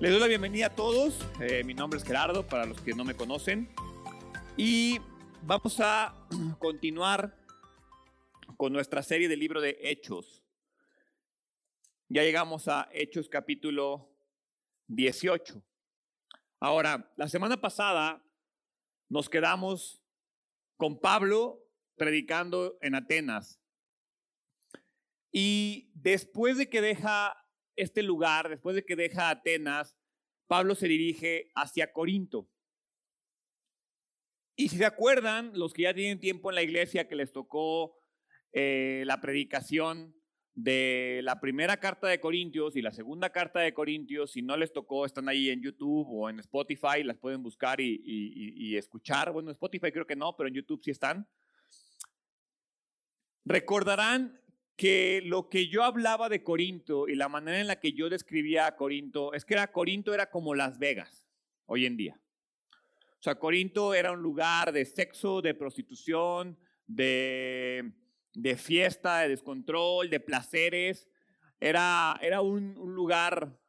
Les doy la bienvenida a todos. Eh, mi nombre es Gerardo, para los que no me conocen. Y vamos a continuar con nuestra serie del libro de Hechos. Ya llegamos a Hechos capítulo 18. Ahora, la semana pasada nos quedamos con Pablo predicando en Atenas. Y después de que deja este lugar, después de que deja Atenas, Pablo se dirige hacia Corinto. Y si se acuerdan, los que ya tienen tiempo en la iglesia que les tocó eh, la predicación de la primera carta de Corintios y la segunda carta de Corintios, si no les tocó, están ahí en YouTube o en Spotify, las pueden buscar y, y escuchar. Bueno, en Spotify creo que no, pero en YouTube sí están. Recordarán que lo que yo hablaba de Corinto y la manera en la que yo describía a Corinto es que era, Corinto era como Las Vegas hoy en día. O sea, Corinto era un lugar de sexo, de prostitución, de, de fiesta, de descontrol, de placeres. Era, era un, un lugar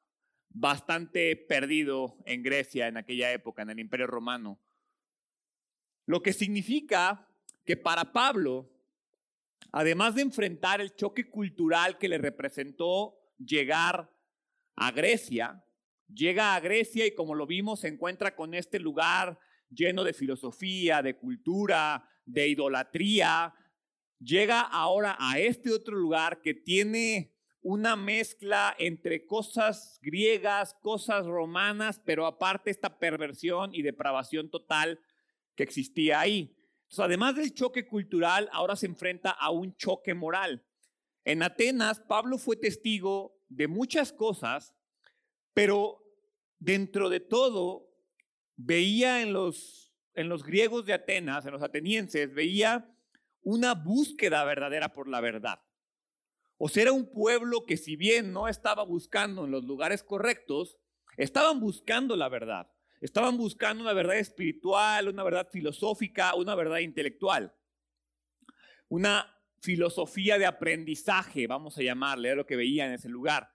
bastante perdido en Grecia en aquella época, en el Imperio Romano. Lo que significa que para Pablo, además de enfrentar el choque cultural que le representó llegar a Grecia, llega a Grecia y como lo vimos se encuentra con este lugar lleno de filosofía, de cultura, de idolatría. Llega ahora a este otro lugar que tiene una mezcla entre cosas griegas, cosas romanas, pero aparte esta perversión y depravación total que existía ahí además del choque cultural, ahora se enfrenta a un choque moral. En Atenas, Pablo fue testigo de muchas cosas, pero dentro de todo, veía en los, en los griegos de Atenas, en los atenienses, veía una búsqueda verdadera por la verdad. O sea, era un pueblo que si bien no estaba buscando en los lugares correctos, estaban buscando la verdad. Estaban buscando una verdad espiritual, una verdad filosófica, una verdad intelectual. Una filosofía de aprendizaje, vamos a llamarle, era lo que veía en ese lugar.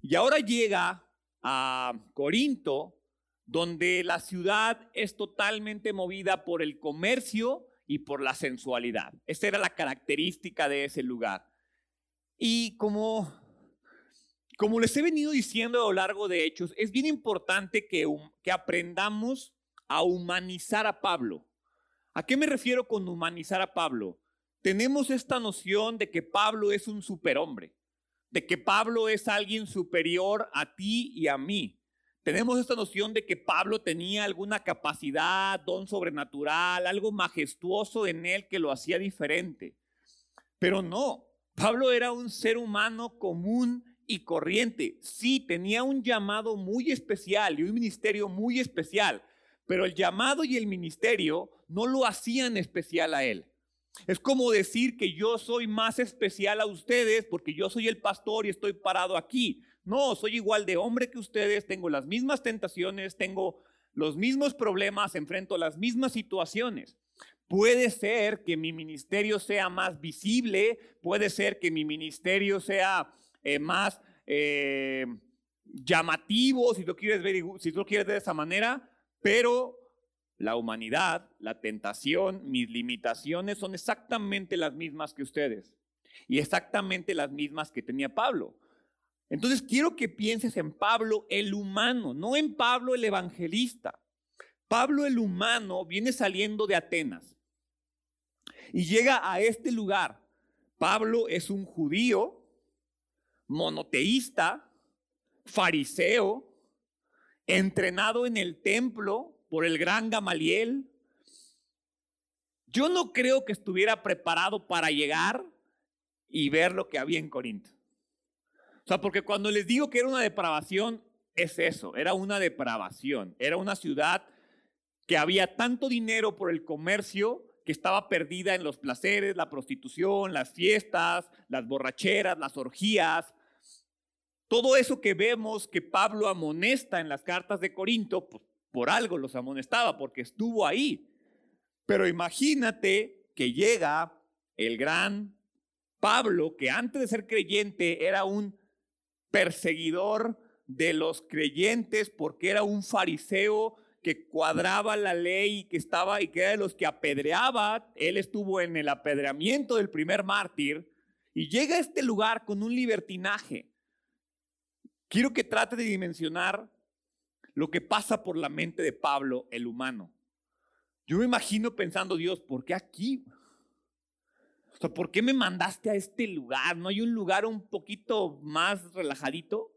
Y ahora llega a Corinto, donde la ciudad es totalmente movida por el comercio y por la sensualidad. Esa era la característica de ese lugar. Y como como les he venido diciendo a lo largo de Hechos, es bien importante que, aprendamos a humanizar a Pablo. ¿A qué me refiero con humanizar a Pablo? Tenemos esta noción de que Pablo es un superhombre, de que Pablo es alguien superior a ti y a mí. Tenemos esta noción de que Pablo tenía alguna capacidad, don sobrenatural, algo majestuoso en él que lo hacía diferente. Pero no, Pablo era un ser humano común y corriente. Sí, tenía un llamado muy especial y un ministerio muy especial, pero el llamado y el ministerio no lo hacían especial a él. Es como decir que yo soy más especial a ustedes porque yo soy el pastor y estoy parado aquí. No, soy igual de hombre que ustedes, tengo las mismas tentaciones, tengo los mismos problemas, enfrento las mismas situaciones. Puede ser que mi ministerio sea más visible, puede ser que mi ministerio sea eh, más eh, llamativo, si lo quieres ver, si tú lo quieres ver de esa manera, pero la humanidad, la tentación, mis limitaciones son exactamente las mismas que ustedes y exactamente las mismas que tenía Pablo. Entonces quiero que pienses en Pablo el humano, no en Pablo el evangelista. Pablo el humano viene saliendo de Atenas y llega a este lugar. Pablo es un judío monoteísta, fariseo, entrenado en el templo por el gran Gamaliel. Yo no creo que estuviera preparado para llegar y ver lo que había en Corinto. O sea, porque cuando les digo que era una depravación, es eso, era una depravación. Era una ciudad que había tanto dinero por el comercio que estaba perdida en los placeres, la prostitución, las fiestas, las borracheras, las orgías, todo eso que vemos que Pablo amonesta en las cartas de Corinto, pues por algo los amonestaba, porque estuvo ahí. Pero imagínate que llega el gran Pablo, que antes de ser creyente era un perseguidor de los creyentes porque era un fariseo que cuadraba la ley que estaba y que era de los que apedreaba. Él estuvo en el apedreamiento del primer mártir y llega a este lugar con un libertinaje. Quiero que trate de dimensionar lo que pasa por la mente de Pablo, el humano. Yo me imagino pensando, Dios, ¿por qué aquí? ¿por qué me mandaste a este lugar? ¿No hay un lugar un poquito más relajadito?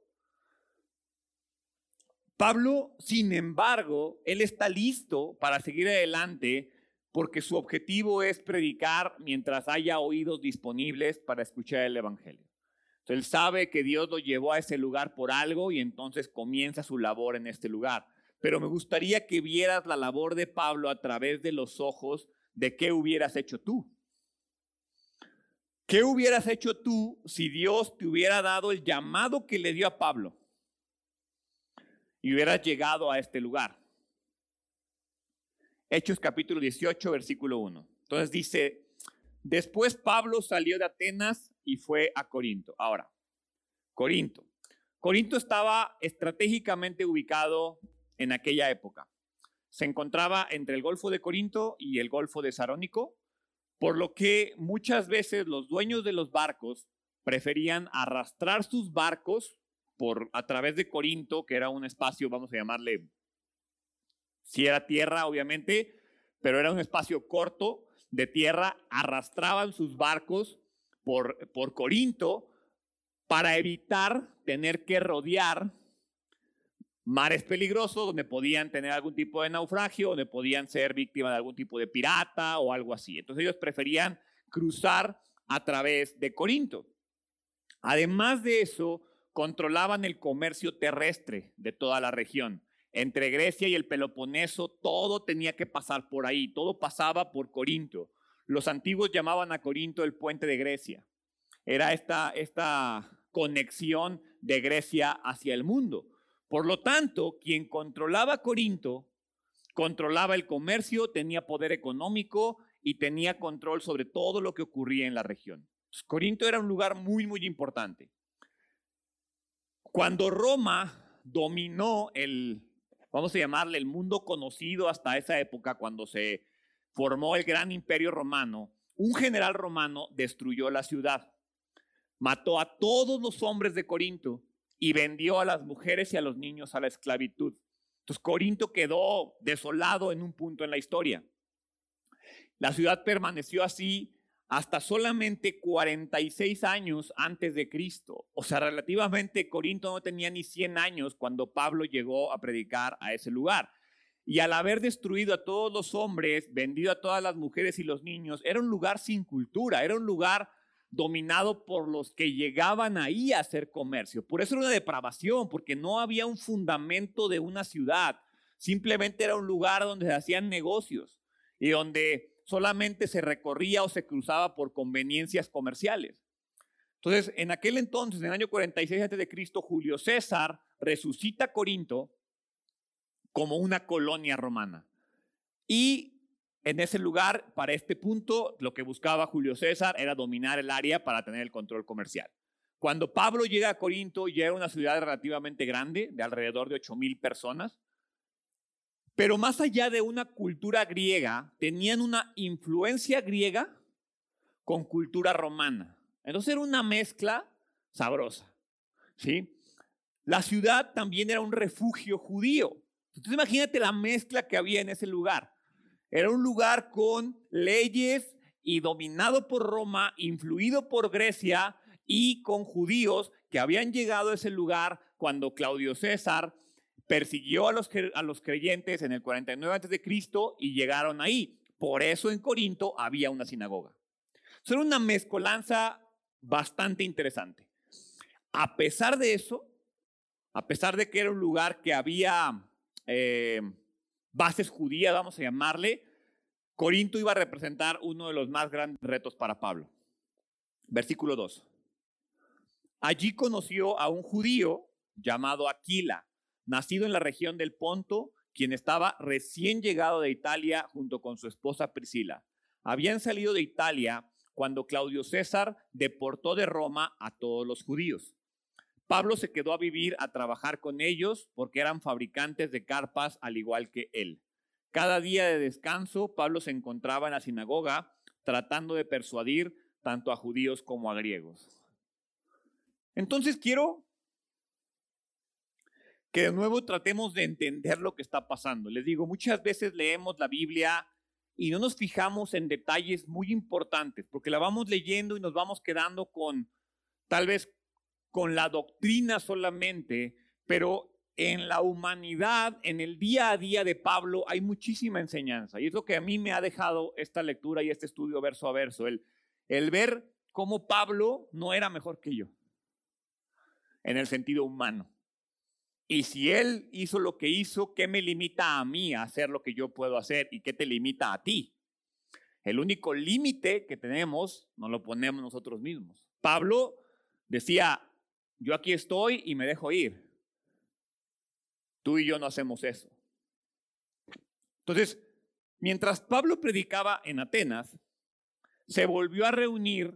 Pablo, sin embargo, él está listo para seguir adelante porque su objetivo es predicar mientras haya oídos disponibles para escuchar el Evangelio. Él sabe que Dios lo llevó a ese lugar por algo y entonces comienza su labor en este lugar. Pero me gustaría que vieras la labor de Pablo a través de los ojos de qué hubieras hecho tú. ¿Qué hubieras hecho tú si Dios te hubiera dado el llamado que le dio a Pablo? y hubieras llegado a este lugar. Hechos capítulo 18, versículo 1. Entonces dice, después Pablo salió de Atenas y fue a Corinto. Ahora, Corinto. Corinto estaba estratégicamente ubicado en aquella época. Se encontraba entre el Golfo de Corinto y el Golfo de Sarónico, por lo que muchas veces los dueños de los barcos preferían arrastrar sus barcos a través de Corinto, que era un espacio, vamos a llamarle, si era tierra, obviamente, pero era un espacio corto de tierra, arrastraban sus barcos por, por Corinto para evitar tener que rodear mares peligrosos donde podían tener algún tipo de naufragio, donde podían ser víctimas de algún tipo de pirata o algo así. Entonces ellos preferían cruzar a través de Corinto. Además de eso, controlaban el comercio terrestre de toda la región. Entre Grecia y el Peloponeso, todo tenía que pasar por ahí, todo pasaba por Corinto. Los antiguos llamaban a Corinto el puente de Grecia. Era esta, esta conexión de Grecia hacia el mundo. Por lo tanto, quien controlaba Corinto, controlaba el comercio, tenía poder económico y tenía control sobre todo lo que ocurría en la región. Corinto era un lugar muy, muy importante. Cuando Roma dominó el, vamos a llamarle, el mundo conocido hasta esa época, cuando se formó el gran imperio romano, un general romano destruyó la ciudad, mató a todos los hombres de Corinto y vendió a las mujeres y a los niños a la esclavitud. Entonces Corinto quedó desolado en un punto en la historia. La ciudad permaneció así hasta solamente 46 años antes de Cristo. O sea, relativamente Corinto no tenía ni 100 años cuando Pablo llegó a predicar a ese lugar. Y al haber destruido a todos los hombres, vendido a todas las mujeres y los niños, era un lugar sin cultura, era un lugar dominado por los que llegaban ahí a hacer comercio. Por eso era una depravación, porque no había un fundamento de una ciudad. Simplemente era un lugar donde se hacían negocios y donde solamente se recorría o se cruzaba por conveniencias comerciales. Entonces, en aquel entonces, en el año 46 a.C., Julio César resucita Corinto como una colonia romana. Y en ese lugar, para este punto, lo que buscaba Julio César era dominar el área para tener el control comercial. Cuando Pablo llega a Corinto, ya era una ciudad relativamente grande, de alrededor de 8 mil personas. Pero más allá de una cultura griega, tenían una influencia griega con cultura romana. Entonces era una mezcla sabrosa. ¿sí? La ciudad también era un refugio judío. Entonces imagínate la mezcla que había en ese lugar. Era un lugar con leyes y dominado por Roma, influido por Grecia y con judíos que habían llegado a ese lugar cuando Claudio César persiguió a los, a los creyentes en el 49 a.C. y llegaron ahí. Por eso en Corinto había una sinagoga. Era una mezcolanza bastante interesante. A pesar de eso, a pesar de que era un lugar que había eh, bases judías, vamos a llamarle, Corinto iba a representar uno de los más grandes retos para Pablo. Versículo 2. Allí conoció a un judío llamado Aquila, nacido en la región del Ponto, quien estaba recién llegado de Italia junto con su esposa Priscila. Habían salido de Italia cuando Claudio César deportó de Roma a todos los judíos. Pablo se quedó a vivir, a trabajar con ellos, porque eran fabricantes de carpas al igual que él. Cada día de descanso, Pablo se encontraba en la sinagoga tratando de persuadir tanto a judíos como a griegos. Entonces quiero que de nuevo tratemos de entender lo que está pasando. Les digo, muchas veces leemos la Biblia y no nos fijamos en detalles muy importantes, porque la vamos leyendo y nos vamos quedando con tal vez con la doctrina solamente, pero en la humanidad, en el día a día de Pablo, hay muchísima enseñanza. Y es lo que a mí me ha dejado esta lectura y este estudio verso a verso, el, ver cómo Pablo no era mejor que yo, en el sentido humano. Y si él hizo lo que hizo, ¿qué me limita a mí a hacer lo que yo puedo hacer? ¿Y qué te limita a ti? El único límite que tenemos nos lo ponemos nosotros mismos. Pablo decía, yo aquí estoy y me dejo ir. Tú y yo no hacemos eso. Entonces, mientras Pablo predicaba en Atenas, se volvió a reunir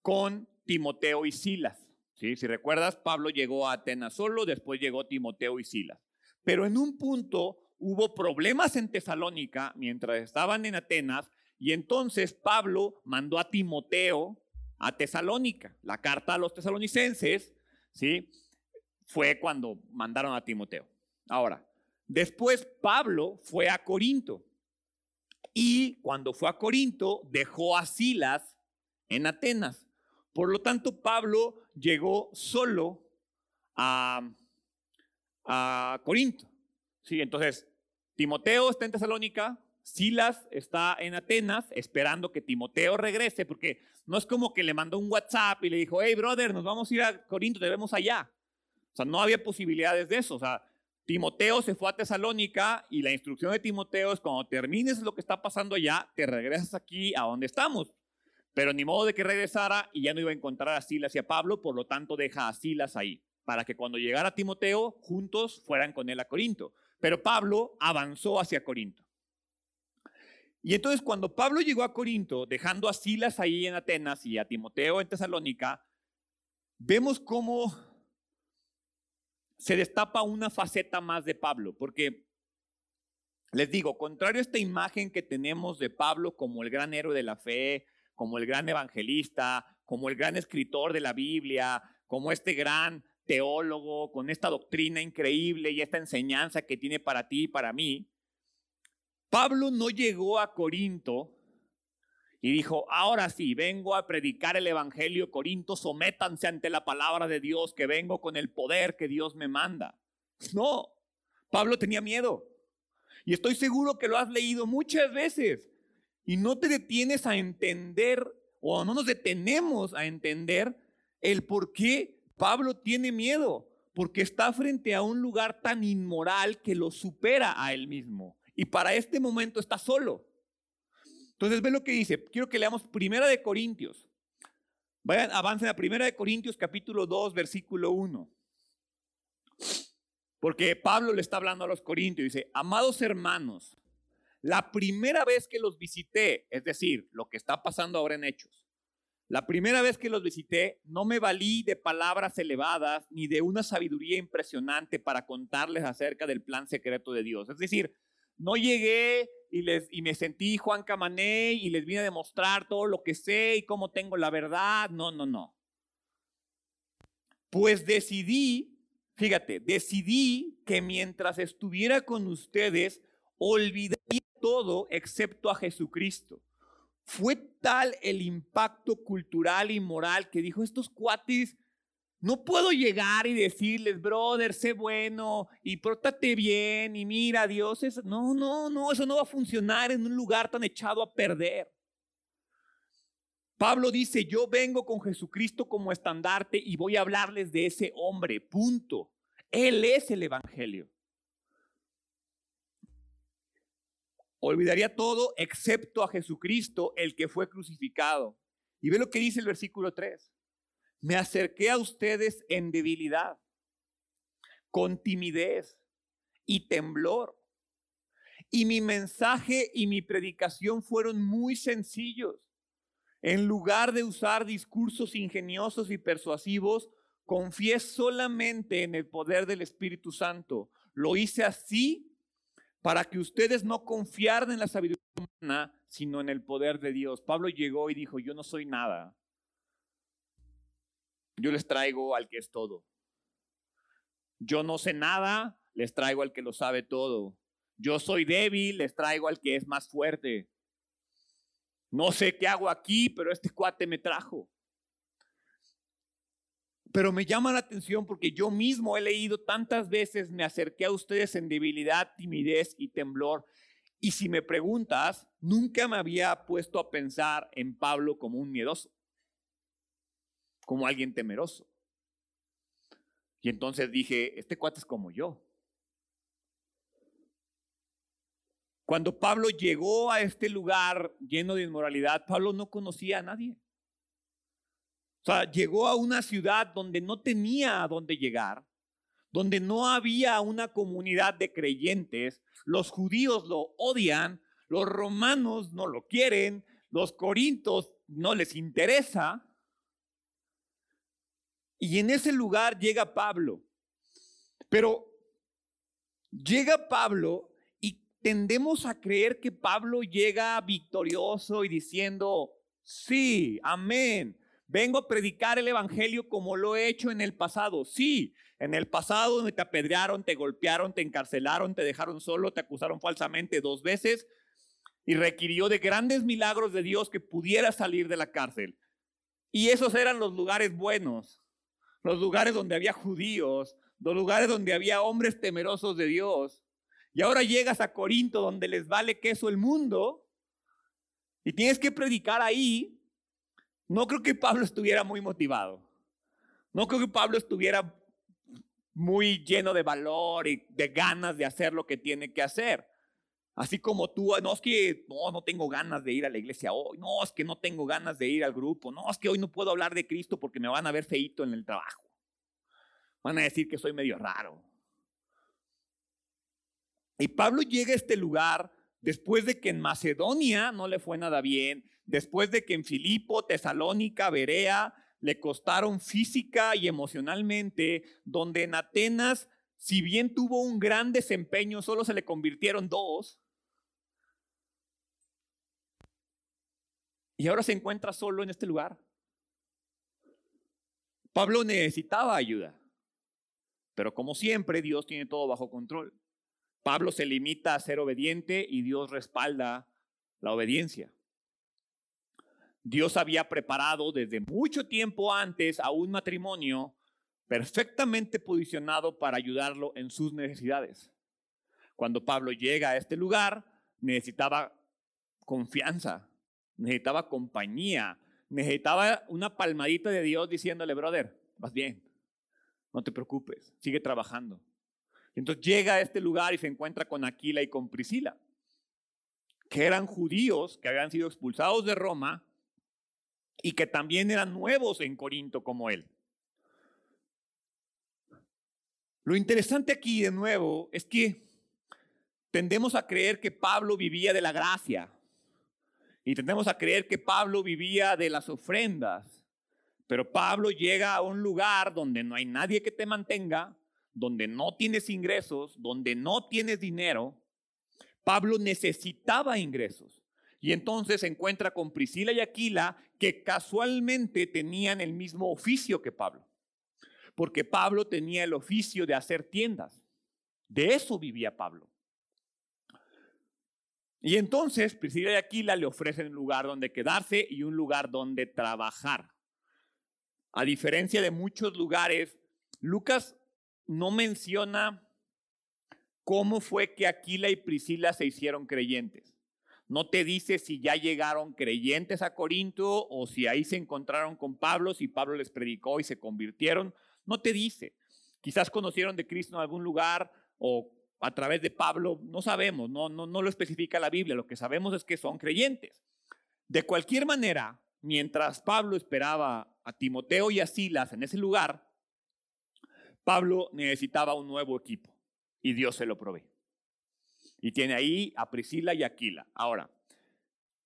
con Timoteo y Silas. ¿sí? Si recuerdas, Pablo llegó a Atenas solo, después llegó Timoteo y Silas. Pero en un punto hubo problemas en Tesalónica mientras estaban en Atenas y entonces Pablo mandó a Timoteo a Tesalónica. La carta a los tesalonicenses ¿sí? Fue cuando mandaron a Timoteo. Ahora, después Pablo fue a Corinto y cuando fue a Corinto dejó a Silas en Atenas. Por lo tanto, Pablo llegó solo a, a Corinto. Sí, entonces, Timoteo está en Tesalónica, Silas está en Atenas esperando que Timoteo regrese, porque no es como que le mandó un WhatsApp y le dijo, hey, brother, nos vamos a ir a Corinto, te vemos allá. O sea, no había posibilidades de eso. O sea, Timoteo se fue a Tesalónica y la instrucción de Timoteo es cuando termines lo que está pasando allá, te regresas aquí a donde estamos. Pero ni modo de que regresara y ya no iba a encontrar a Silas y a Pablo, por lo tanto deja a Silas ahí, para que cuando llegara Timoteo, juntos fueran con él a Corinto. Pero Pablo avanzó hacia Corinto. Y entonces cuando Pablo llegó a Corinto, dejando a Silas ahí en Atenas y a Timoteo en Tesalónica, vemos cómo se destapa una faceta más de Pablo, porque les digo, contrario a esta imagen que tenemos de Pablo como el gran héroe de la fe, como el gran evangelista, como el gran escritor de la Biblia, como este gran teólogo, con esta doctrina increíble y esta enseñanza que tiene para ti y para mí, Pablo no llegó a Corinto y dijo, ahora sí, vengo a predicar el Evangelio, Corinto, sométanse ante la palabra de Dios, que vengo con el poder que Dios me manda. No, Pablo tenía miedo. Y estoy seguro que lo has leído muchas veces. Y no te detienes a entender, o no nos detenemos a entender el por qué Pablo tiene miedo. Porque está frente a un lugar tan inmoral que lo supera a él mismo y para este momento está solo. Entonces ve lo que dice. Quiero que leamos Primera de Corintios. Vayan, avancen a Primera de Corintios capítulo 2, versículo 1. Porque Pablo le está hablando a los corintios dice, amados hermanos, la primera vez que los visité, es decir, lo que está pasando ahora en Hechos, la primera vez que los visité, no me valí de palabras elevadas ni de una sabiduría impresionante para contarles acerca del plan secreto de Dios. Es decir, no llegué y, les, y me sentí Juan Camané y les vine a demostrar todo lo que sé y cómo tengo la verdad. No, no, no. Pues decidí, fíjate, decidí que mientras estuviera con ustedes, olvidaría todo excepto a Jesucristo. Fue tal el impacto cultural y moral que dijo, estos cuates no puedo llegar y decirles, brother, sé bueno y pórtate bien y mira, Dios es... No, no, no, eso no va a funcionar en un lugar tan echado a perder. Pablo dice, yo vengo con Jesucristo como estandarte y voy a hablarles de ese hombre, punto. Él es el Evangelio. Olvidaría todo excepto a Jesucristo, el que fue crucificado. Y ve lo que dice el versículo 3 me acerqué a ustedes en debilidad, con timidez y temblor. Y mi mensaje y mi predicación fueron muy sencillos. En lugar de usar discursos ingeniosos y persuasivos, confié solamente en el poder del Espíritu Santo. Lo hice así para que ustedes no confiaran en la sabiduría humana, sino en el poder de Dios. Pablo llegó y dijo, yo no soy nada. Yo les traigo al que es todo. Yo no sé nada, les traigo al que lo sabe todo. Yo soy débil, les traigo al que es más fuerte. No sé qué hago aquí, pero este cuate me trajo. Pero me llama la atención porque yo mismo he leído tantas veces, me acerqué a ustedes en debilidad, timidez y temblor. Y si me preguntas, nunca me había puesto a pensar en Pablo como un miedoso, como alguien temeroso. Y entonces dije, este cuate es como yo. Cuando Pablo llegó a este lugar lleno de inmoralidad, Pablo no conocía a nadie. O sea, llegó a una ciudad donde no tenía a dónde llegar, donde no había una comunidad de creyentes. Los judíos lo odian, los romanos no lo quieren, los corintos no les interesa. Y en ese lugar llega Pablo. Pero llega Pablo y tendemos a creer que Pablo llega victorioso y diciendo, sí, amén Vengo a predicar el Evangelio como lo he hecho en el pasado. Sí, en el pasado te apedrearon, te golpearon, te encarcelaron, te dejaron solo, te acusaron falsamente dos veces y requirió de grandes milagros de Dios que pudiera salir de la cárcel. Y esos eran los lugares buenos, los lugares donde había judíos, los lugares donde había hombres temerosos de Dios. Y ahora llegas a Corinto donde les vale queso el mundo y tienes que predicar ahí no creo que Pablo estuviera muy motivado. No creo que Pablo estuviera muy lleno de valor y de ganas de hacer lo que tiene que hacer. Así como tú, no es que no, no tengo ganas de ir a la iglesia hoy, no es que no tengo ganas de ir al grupo, no es que hoy no puedo hablar de Cristo porque me van a ver feito en el trabajo. Van a decir que soy medio raro. Y Pablo llega a este lugar después de que en Macedonia no le fue nada bien, después de que en Filipo, Tesalónica, Berea le costaron física y emocionalmente, donde en Atenas, si bien tuvo un gran desempeño, solo se le convirtieron dos. Y ahora se encuentra solo en este lugar. Pablo necesitaba ayuda, pero como siempre Dios tiene todo bajo control. Pablo se limita a ser obediente y Dios respalda la obediencia. Dios había preparado desde mucho tiempo antes a un matrimonio perfectamente posicionado para ayudarlo en sus necesidades. Cuando Pablo llega a este lugar, necesitaba confianza, necesitaba compañía, necesitaba una palmadita de Dios diciéndole, brother, vas bien, no te preocupes, sigue trabajando. Entonces llega a este lugar y se encuentra con Aquila y con Priscila, que eran judíos que habían sido expulsados de Roma y que también eran nuevos en Corinto como él. Lo interesante aquí de nuevo es que tendemos a creer que Pablo vivía de la gracia y tendemos a creer que Pablo vivía de las ofrendas. Pero Pablo llega a un lugar donde no hay nadie que te mantenga, donde no tienes ingresos, donde no tienes dinero. Pablo necesitaba ingresos. Y entonces se encuentra con Priscila y Aquila que casualmente tenían el mismo oficio que Pablo. Porque Pablo tenía el oficio de hacer tiendas. De eso vivía Pablo. Y entonces Priscila y Aquila le ofrecen un lugar donde quedarse y un lugar donde trabajar. A diferencia de muchos lugares, Lucas no menciona cómo fue que Aquila y Priscila se hicieron creyentes. No te dice si ya llegaron creyentes a Corinto o si ahí se encontraron con Pablo, si Pablo les predicó y se convirtieron. No te dice. Quizás conocieron de Cristo en algún lugar o a través de Pablo, no sabemos, no, no, no lo especifica la Biblia. Lo que sabemos es que son creyentes. De cualquier manera, mientras Pablo esperaba a Timoteo y a Silas en ese lugar, Pablo necesitaba un nuevo equipo y Dios se lo provee. Y tiene ahí a Priscila y Aquila. Ahora,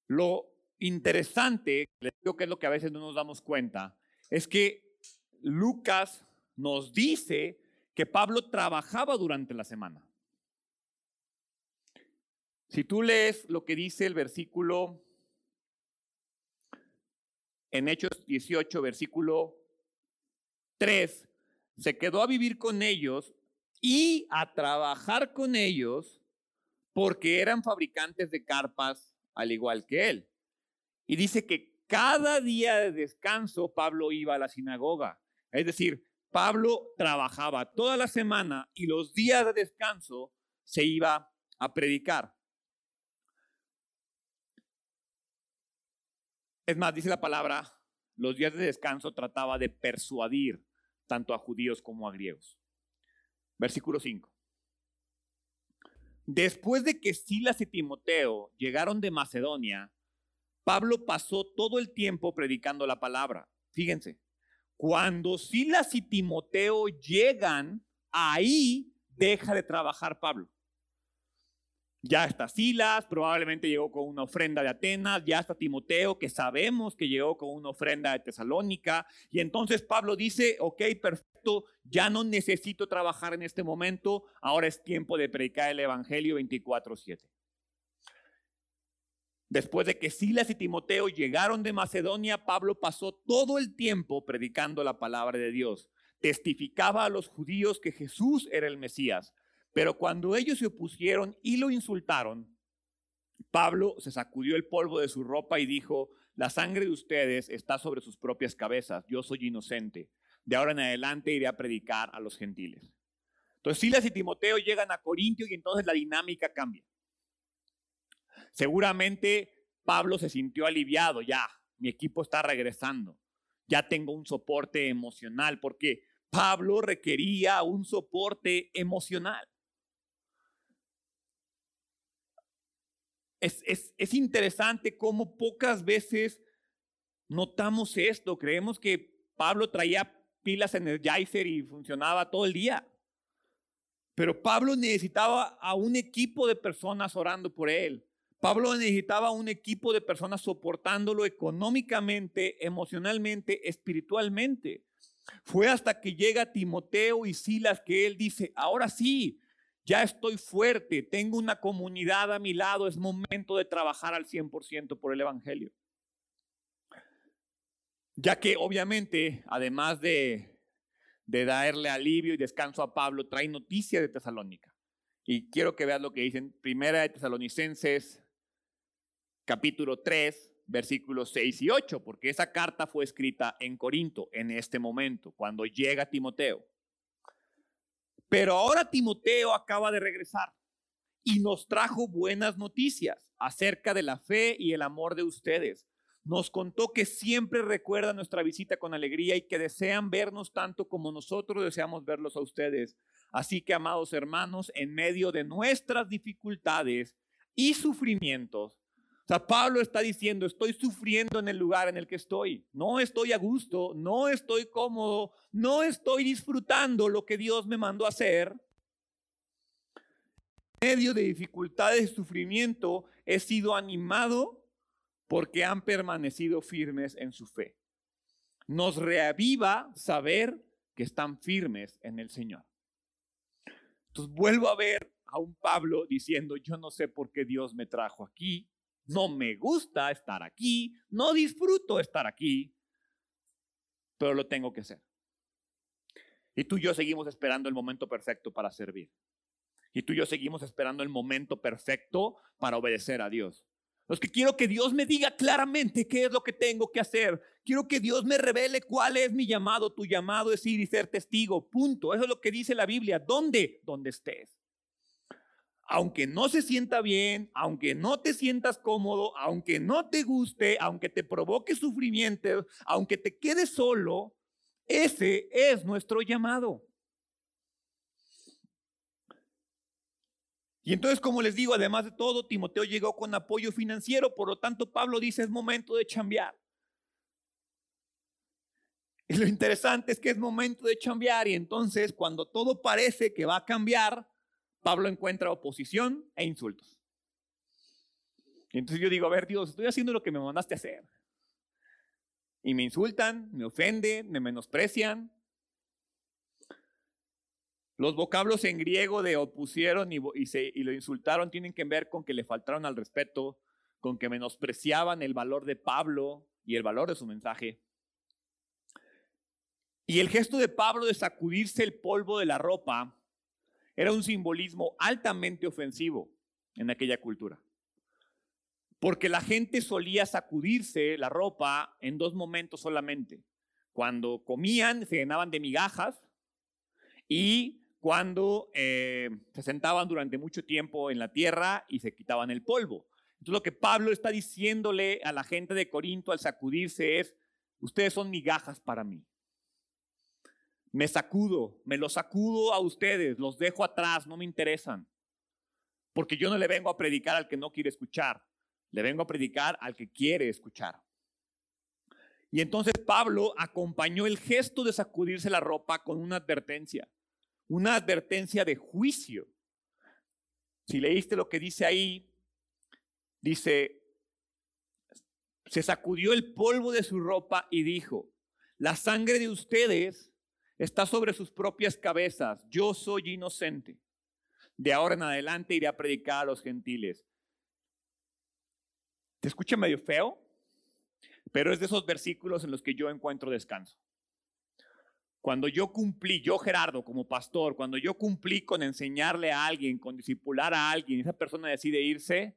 lo interesante, les digo que es lo que a veces no nos damos cuenta, es que Lucas nos dice que Pablo trabajaba durante la semana. Si tú lees lo que dice el versículo en Hechos 18, versículo 3, se quedó a vivir con ellos y a trabajar con ellos porque eran fabricantes de carpas al igual que él. Y dice que cada día de descanso Pablo iba a la sinagoga. Es decir, Pablo trabajaba toda la semana y los días de descanso se iba a predicar. Es más, dice la palabra, los días de descanso trataba de persuadir tanto a judíos como a griegos. Versículo 5. Después de que Silas y Timoteo llegaron de Macedonia, Pablo pasó todo el tiempo predicando la palabra. Fíjense, cuando Silas y Timoteo llegan, ahí deja de trabajar Pablo. Ya está Silas, probablemente llegó con una ofrenda de Atenas, ya está Timoteo, que sabemos que llegó con una ofrenda de Tesalónica. Y entonces Pablo dice, ok, perfecto, ya no necesito trabajar en este momento, ahora es tiempo de predicar el Evangelio 24/7. Después de que Silas y Timoteo llegaron de Macedonia, Pablo pasó todo el tiempo predicando la palabra de Dios. Testificaba a los judíos que Jesús era el Mesías. Pero cuando ellos se opusieron y lo insultaron, Pablo se sacudió el polvo de su ropa y dijo, la sangre de ustedes está sobre sus propias cabezas, yo soy inocente. De ahora en adelante iré a predicar a los gentiles. Entonces Silas y Timoteo llegan a Corintio y entonces la dinámica cambia. Seguramente Pablo se sintió aliviado, ya, mi equipo está regresando, ya tengo un soporte emocional, porque Pablo requería un soporte emocional. Es, es, interesante cómo pocas veces notamos esto, creemos que Pablo traía pilas en el Energizer y funcionaba todo el día. Pero Pablo necesitaba a un equipo de personas orando por él. Pablo necesitaba un equipo de personas soportándolo económicamente, emocionalmente, espiritualmente. Fue hasta que llega Timoteo y Silas que él dice, ahora sí, ya estoy fuerte, tengo una comunidad a mi lado, es momento de trabajar al 100% por el Evangelio. Ya que obviamente, además de, de darle alivio y descanso a Pablo, trae noticia de Tesalónica. Y quiero que veas lo que dicen Primera de Tesalonicenses capítulo 3, versículos 6 y 8, porque esa carta fue escrita en Corinto en este momento, cuando llega Timoteo. Pero ahora Timoteo acaba de regresar y nos trajo buenas noticias acerca de la fe y el amor de ustedes. Nos contó que siempre recuerda nuestra visita con alegría y que desean vernos tanto como nosotros deseamos verlos a ustedes. Así que, amados hermanos, en medio de nuestras dificultades y sufrimientos, Pablo está diciendo, estoy sufriendo en el lugar en el que estoy. No estoy a gusto, no estoy cómodo, no estoy disfrutando lo que Dios me mandó a hacer. En medio de dificultades y sufrimiento, he sido animado porque han permanecido firmes en su fe. Nos reaviva saber que están firmes en el Señor. Entonces vuelvo a ver a un Pablo diciendo, yo no sé por qué Dios me trajo aquí, no me gusta estar aquí, no disfruto estar aquí, pero lo tengo que hacer. Y tú y yo seguimos esperando el momento perfecto para servir. Y tú y yo seguimos esperando el momento perfecto para obedecer a Dios. Los que quiero que Dios me diga claramente qué es lo que tengo que hacer. Quiero que Dios me revele cuál es mi llamado. Tu llamado es ir y ser testigo. Punto. Eso es lo que dice la Biblia. ¿Dónde? Donde estés aunque no se sienta bien, aunque no te sientas cómodo, aunque no te guste, aunque te provoque sufrimiento, aunque te quedes solo, ese es nuestro llamado. Y entonces, como les digo, además de todo, Timoteo llegó con apoyo financiero, por lo tanto, Pablo dice, es momento de chambear. Y lo interesante es que es momento de chambear y entonces cuando todo parece que va a cambiar, Pablo encuentra oposición e insultos. Y entonces yo digo, a ver, Dios, estoy haciendo lo que me mandaste a hacer. Y me insultan, me ofenden, me menosprecian. Los vocablos en griego de opusieron y, y lo insultaron tienen que ver con que le faltaron al respeto, con que menospreciaban el valor de Pablo y el valor de su mensaje. Y el gesto de Pablo de sacudirse el polvo de la ropa era un simbolismo altamente ofensivo en aquella cultura. Porque la gente solía sacudirse la ropa en dos momentos solamente. Cuando comían, se llenaban de migajas y cuando eh, se sentaban durante mucho tiempo en la tierra y se quitaban el polvo. Entonces lo que Pablo está diciéndole a la gente de Corinto al sacudirse es, ustedes son migajas para mí. Me sacudo, me los sacudo a ustedes, los dejo atrás, no me interesan. Porque yo no le vengo a predicar al que no quiere escuchar, le vengo a predicar al que quiere escuchar. Y entonces Pablo acompañó el gesto de sacudirse la ropa con una advertencia, una advertencia de juicio. Si leíste lo que dice ahí, dice, se sacudió el polvo de su ropa y dijo, la sangre de ustedes está sobre sus propias cabezas, yo soy inocente. De ahora en adelante iré a predicar a los gentiles. ¿Te escucha medio feo? Pero es de esos versículos en los que yo encuentro descanso. Cuando yo cumplí, yo Gerardo como pastor, cuando yo cumplí con enseñarle a alguien, con discipular a alguien, esa persona decide irse,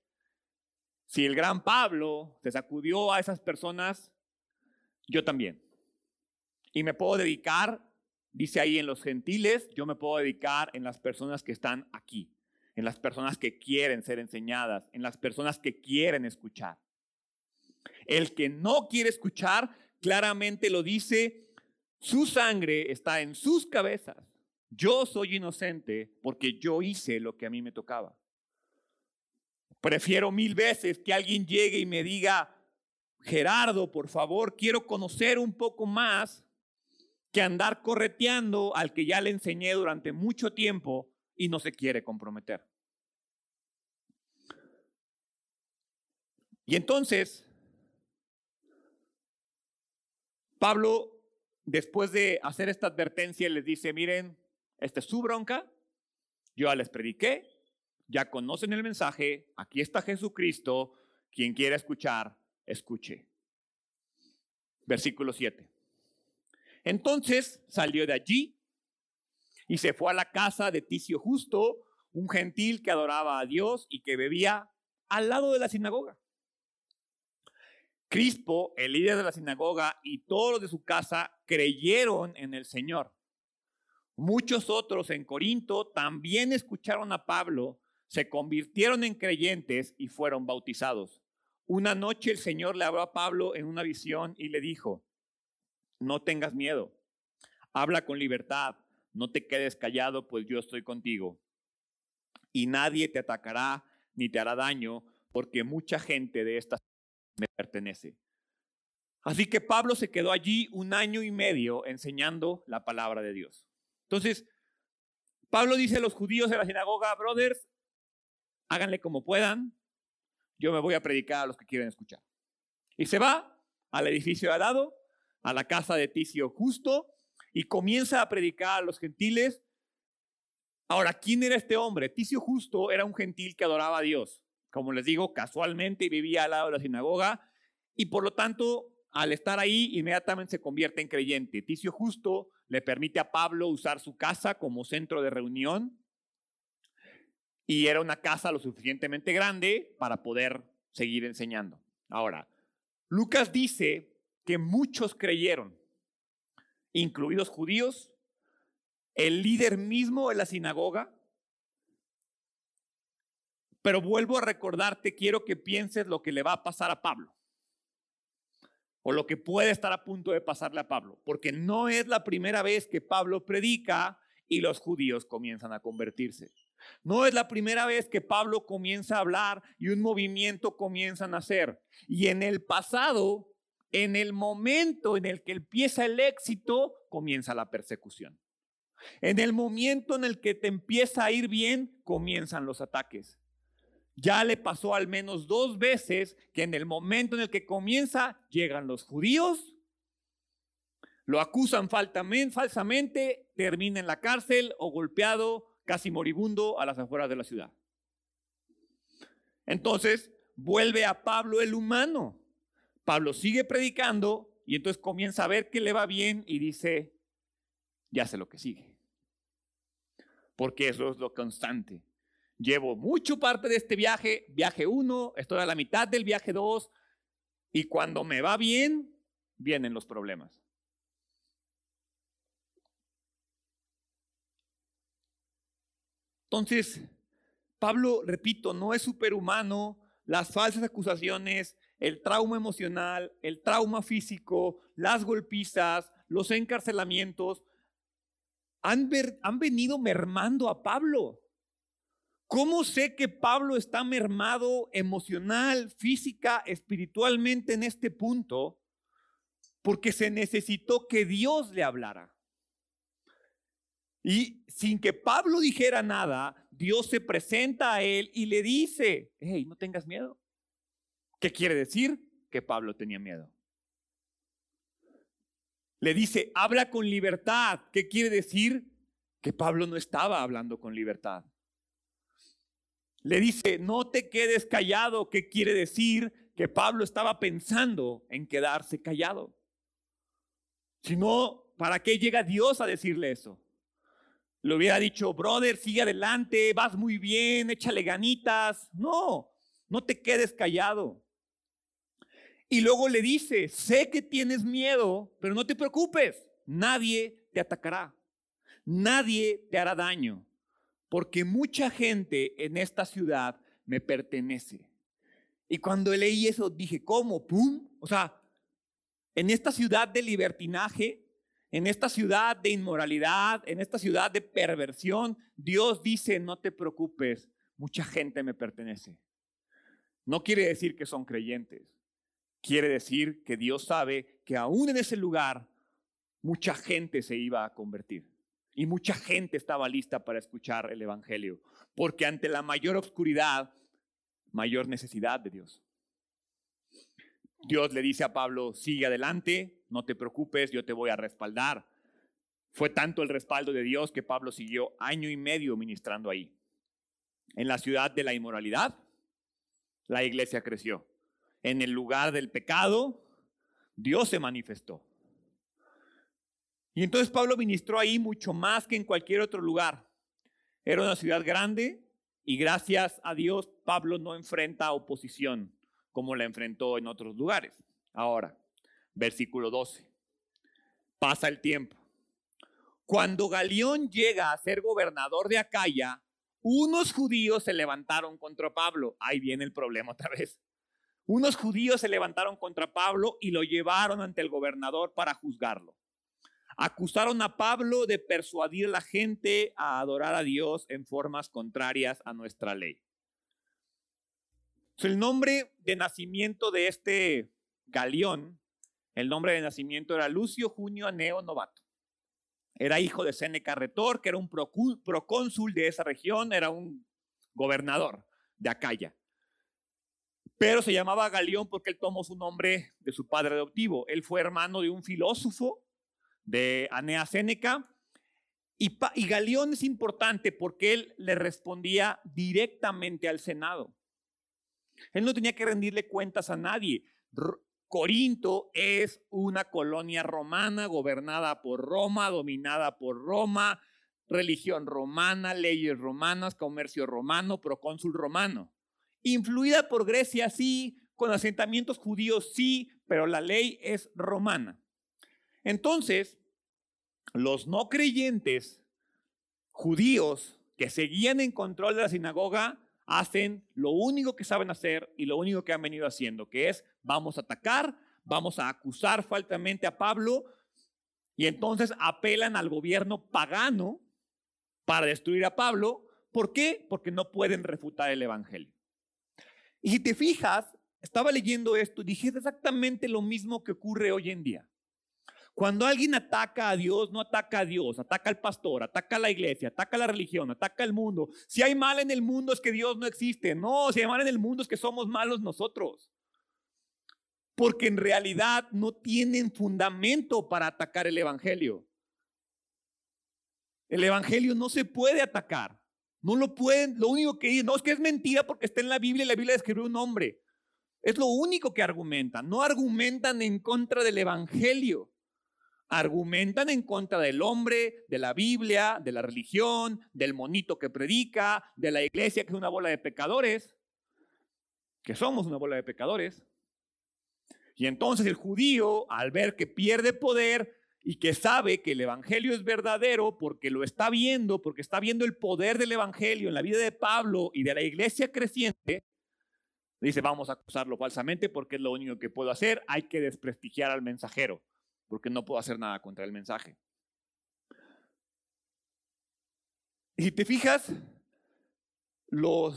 si el gran Pablo se sacudió a esas personas, yo también. Y me puedo dedicar Dice ahí en los gentiles, yo me puedo dedicar en las personas que están aquí, en las personas que quieren ser enseñadas, en las personas que quieren escuchar. El que no quiere escuchar, claramente lo dice, su sangre está en sus cabezas. Yo soy inocente porque yo hice lo que a mí me tocaba. Prefiero mil veces que alguien llegue y me diga, Gerardo, por favor, quiero conocer un poco más que andar correteando al que ya le enseñé durante mucho tiempo y no se quiere comprometer. Y entonces, Pablo, después de hacer esta advertencia, les dice, miren, esta es su bronca, yo ya les prediqué, ya conocen el mensaje, aquí está Jesucristo, quien quiera escuchar, escuche. Versículo 7. Entonces salió de allí y se fue a la casa de Ticio Justo, un gentil que adoraba a Dios y que bebía al lado de la sinagoga. Crispo, el líder de la sinagoga, y todos de su casa creyeron en el Señor. Muchos otros en Corinto también escucharon a Pablo, se convirtieron en creyentes y fueron bautizados. Una noche el Señor le habló a Pablo en una visión y le dijo, no tengas miedo. Habla con libertad. No te quedes callado, pues yo estoy contigo. Y nadie te atacará ni te hará daño, porque mucha gente de esta me pertenece. Así que Pablo se quedó allí un año y medio enseñando la palabra de Dios. Entonces, Pablo dice a los judíos de la sinagoga, brothers, háganle como puedan, yo me voy a predicar a los que quieren escuchar. Y se va al edificio de al a la casa de Ticio Justo y comienza a predicar a los gentiles. Ahora, ¿quién era este hombre? Ticio Justo era un gentil que adoraba a Dios, como les digo, casualmente vivía al lado de la sinagoga y por lo tanto, al estar ahí, inmediatamente se convierte en creyente. Ticio Justo le permite a Pablo usar su casa como centro de reunión y era una casa lo suficientemente grande para poder seguir enseñando. Ahora, Lucas dice que muchos creyeron, incluidos judíos, el líder mismo de la sinagoga. Pero vuelvo a recordarte, quiero que pienses lo que le va a pasar a Pablo. O lo que puede estar a punto de pasarle a Pablo. Porque no es la primera vez que Pablo predica y los judíos comienzan a convertirse. No es la primera vez que Pablo comienza a hablar y un movimiento comienza a nacer. Y en el pasado en el momento en el que empieza el éxito, comienza la persecución. En el momento en el que te empieza a ir bien, comienzan los ataques. Ya le pasó al menos dos veces que en el momento en el que comienza, llegan los judíos, Lo acusan falsamente, termina en la cárcel o golpeado, casi moribundo, a las afueras de la ciudad. Entonces vuelve a Pablo el humano. Pablo sigue predicando y entonces comienza a ver que le va bien y dice, ya sé lo que sigue. Porque eso es lo constante. Llevo mucho parte de este viaje, viaje 1, estoy a la mitad del viaje 2, y cuando me va bien, vienen los problemas. Entonces, Pablo, repito, no es superhumano, las falsas acusaciones, el trauma emocional, el trauma físico, las golpizas, los encarcelamientos, han, han venido mermando a Pablo. ¿Cómo sé que Pablo está mermado emocional, física, espiritualmente en este punto? Porque se necesitó que Dios le hablara. Y sin que Pablo dijera nada, Dios se presenta a él y le dice, hey, no tengas miedo. ¿Qué quiere decir? Que Pablo tenía miedo. Le dice, habla con libertad. ¿Qué quiere decir? Que Pablo no estaba hablando con libertad. Le dice, no te quedes callado. ¿Qué quiere decir? Que Pablo estaba pensando en quedarse callado. Si no, ¿para qué llega Dios a decirle eso? Le hubiera dicho, brother, sigue adelante, vas muy bien, échale ganitas. No, no te quedes callado. Y luego le dice, sé que tienes miedo, pero no te preocupes, nadie te atacará, nadie te hará daño, porque mucha gente en esta ciudad me pertenece. Y cuando leí eso dije, ¿cómo? ¿Pum? O sea, en esta ciudad de libertinaje en esta ciudad de inmoralidad, en esta ciudad de perversión, Dios dice, no te preocupes, mucha gente me pertenece. No quiere decir que son creyentes. Quiere decir que Dios sabe que aún en ese lugar mucha gente se iba a convertir. Y mucha gente estaba lista para escuchar el Evangelio. Porque ante la mayor oscuridad, mayor necesidad de Dios. Dios le dice a Pablo, sigue adelante, no te preocupes, yo te voy a respaldar. Fue tanto el respaldo de Dios que Pablo siguió año y medio ministrando ahí. En la ciudad de la inmoralidad, la iglesia creció. En el lugar del pecado, Dios se manifestó. Y entonces Pablo ministró ahí mucho más que en cualquier otro lugar. Era una ciudad grande y gracias a Dios Pablo no enfrenta oposición como la enfrentó en otros lugares. Ahora, versículo 12. Pasa el tiempo. Cuando Galión llega a ser gobernador de Acaya, unos judíos se levantaron contra Pablo. Ahí viene el problema otra vez. Unos judíos se levantaron contra Pablo y lo llevaron ante el gobernador para juzgarlo. Acusaron a Pablo de persuadir a la gente a adorar a Dios en formas contrarias a nuestra ley. El nombre de nacimiento de este Galión, el nombre de nacimiento era Lucio Junio Aneo Novato. Era hijo de Séneca Retor, que era un procónsul de esa región, era un gobernador de Acaya. Pero se llamaba Galión porque él tomó su nombre de su padre adoptivo. Él fue hermano de un filósofo de Anea Séneca. Y, y Galión es importante porque él le respondía directamente al Senado. Él no tenía que rendirle cuentas a nadie. Corinto es una colonia romana gobernada por Roma, dominada por Roma, religión romana, leyes romanas, comercio romano, procónsul romano. Influida por Grecia, sí, con asentamientos judíos, sí, pero la ley es romana. Entonces, los no creyentes judíos que seguían en control de la sinagoga hacen lo único que saben hacer y lo único que han venido haciendo, que es vamos a atacar, vamos a acusar falsamente a Pablo y entonces apelan al gobierno pagano para destruir a Pablo. ¿Por qué? Porque no pueden refutar el Evangelio. Y si te fijas, estaba leyendo esto y dije, exactamente lo mismo que ocurre hoy en día. Cuando alguien ataca a Dios, no ataca a Dios, ataca al pastor, ataca a la iglesia, ataca a la religión, ataca al mundo. Si hay mal en el mundo es que Dios no existe. No, si hay mal en el mundo es que somos malos nosotros. porque en realidad no tienen fundamento para atacar el Evangelio. El Evangelio no se puede atacar. No lo pueden, lo único que dicen, no es que es mentira porque está en la Biblia y la Biblia describe un hombre. Es lo único que argumentan. No argumentan en contra del Evangelio. Argumentan en contra del hombre, de la Biblia, de la religión, del monito que predica, de la iglesia que es una bola de pecadores, que somos una bola de pecadores. Y entonces el judío, al ver que pierde poder y que sabe que el Evangelio es verdadero porque lo está viendo, porque está viendo el poder del Evangelio en la vida de Pablo y de la iglesia creciente, dice, vamos a acusarlo falsamente porque es lo único que puedo hacer, hay que desprestigiar al mensajero, porque no puedo hacer nada contra el mensaje. Y te fijas, lo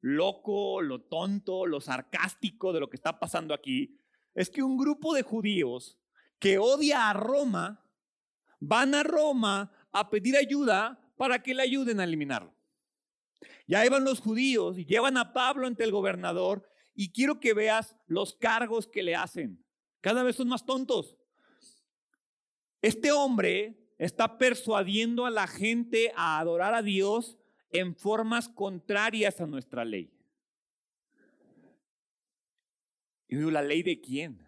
loco, lo tonto, lo sarcástico de lo que está pasando aquí, es que un grupo de judíos que odia a Roma van a Roma a pedir ayuda para que le ayuden a eliminarlo. Ya iban los judíos y llevan a Pablo ante el gobernador y quiero que veas los cargos que le hacen. Cada vez son más tontos. Este hombre está persuadiendo a la gente a adorar a Dios en formas contrarias a nuestra ley. Y ¿la ley de quién?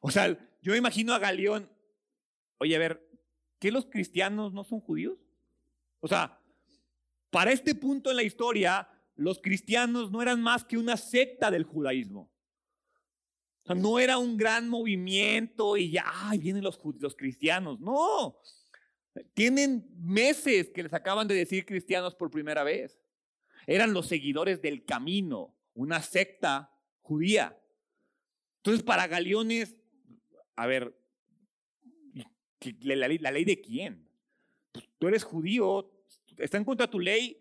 O sea, yo me imagino a Galeón, oye, a ver, ¿qué los cristianos no son judíos? O sea, para este punto en la historia, los cristianos no eran más que una secta del judaísmo. O sea, no era un gran movimiento y ya, ay, vienen los, los cristianos. No, tienen meses que les acaban de decir cristianos por primera vez. Eran los seguidores del camino, una secta judía. Entonces, para Galeones, a ver, ¿la, ley de quién? Pues tú eres judío, está en contra de tu ley,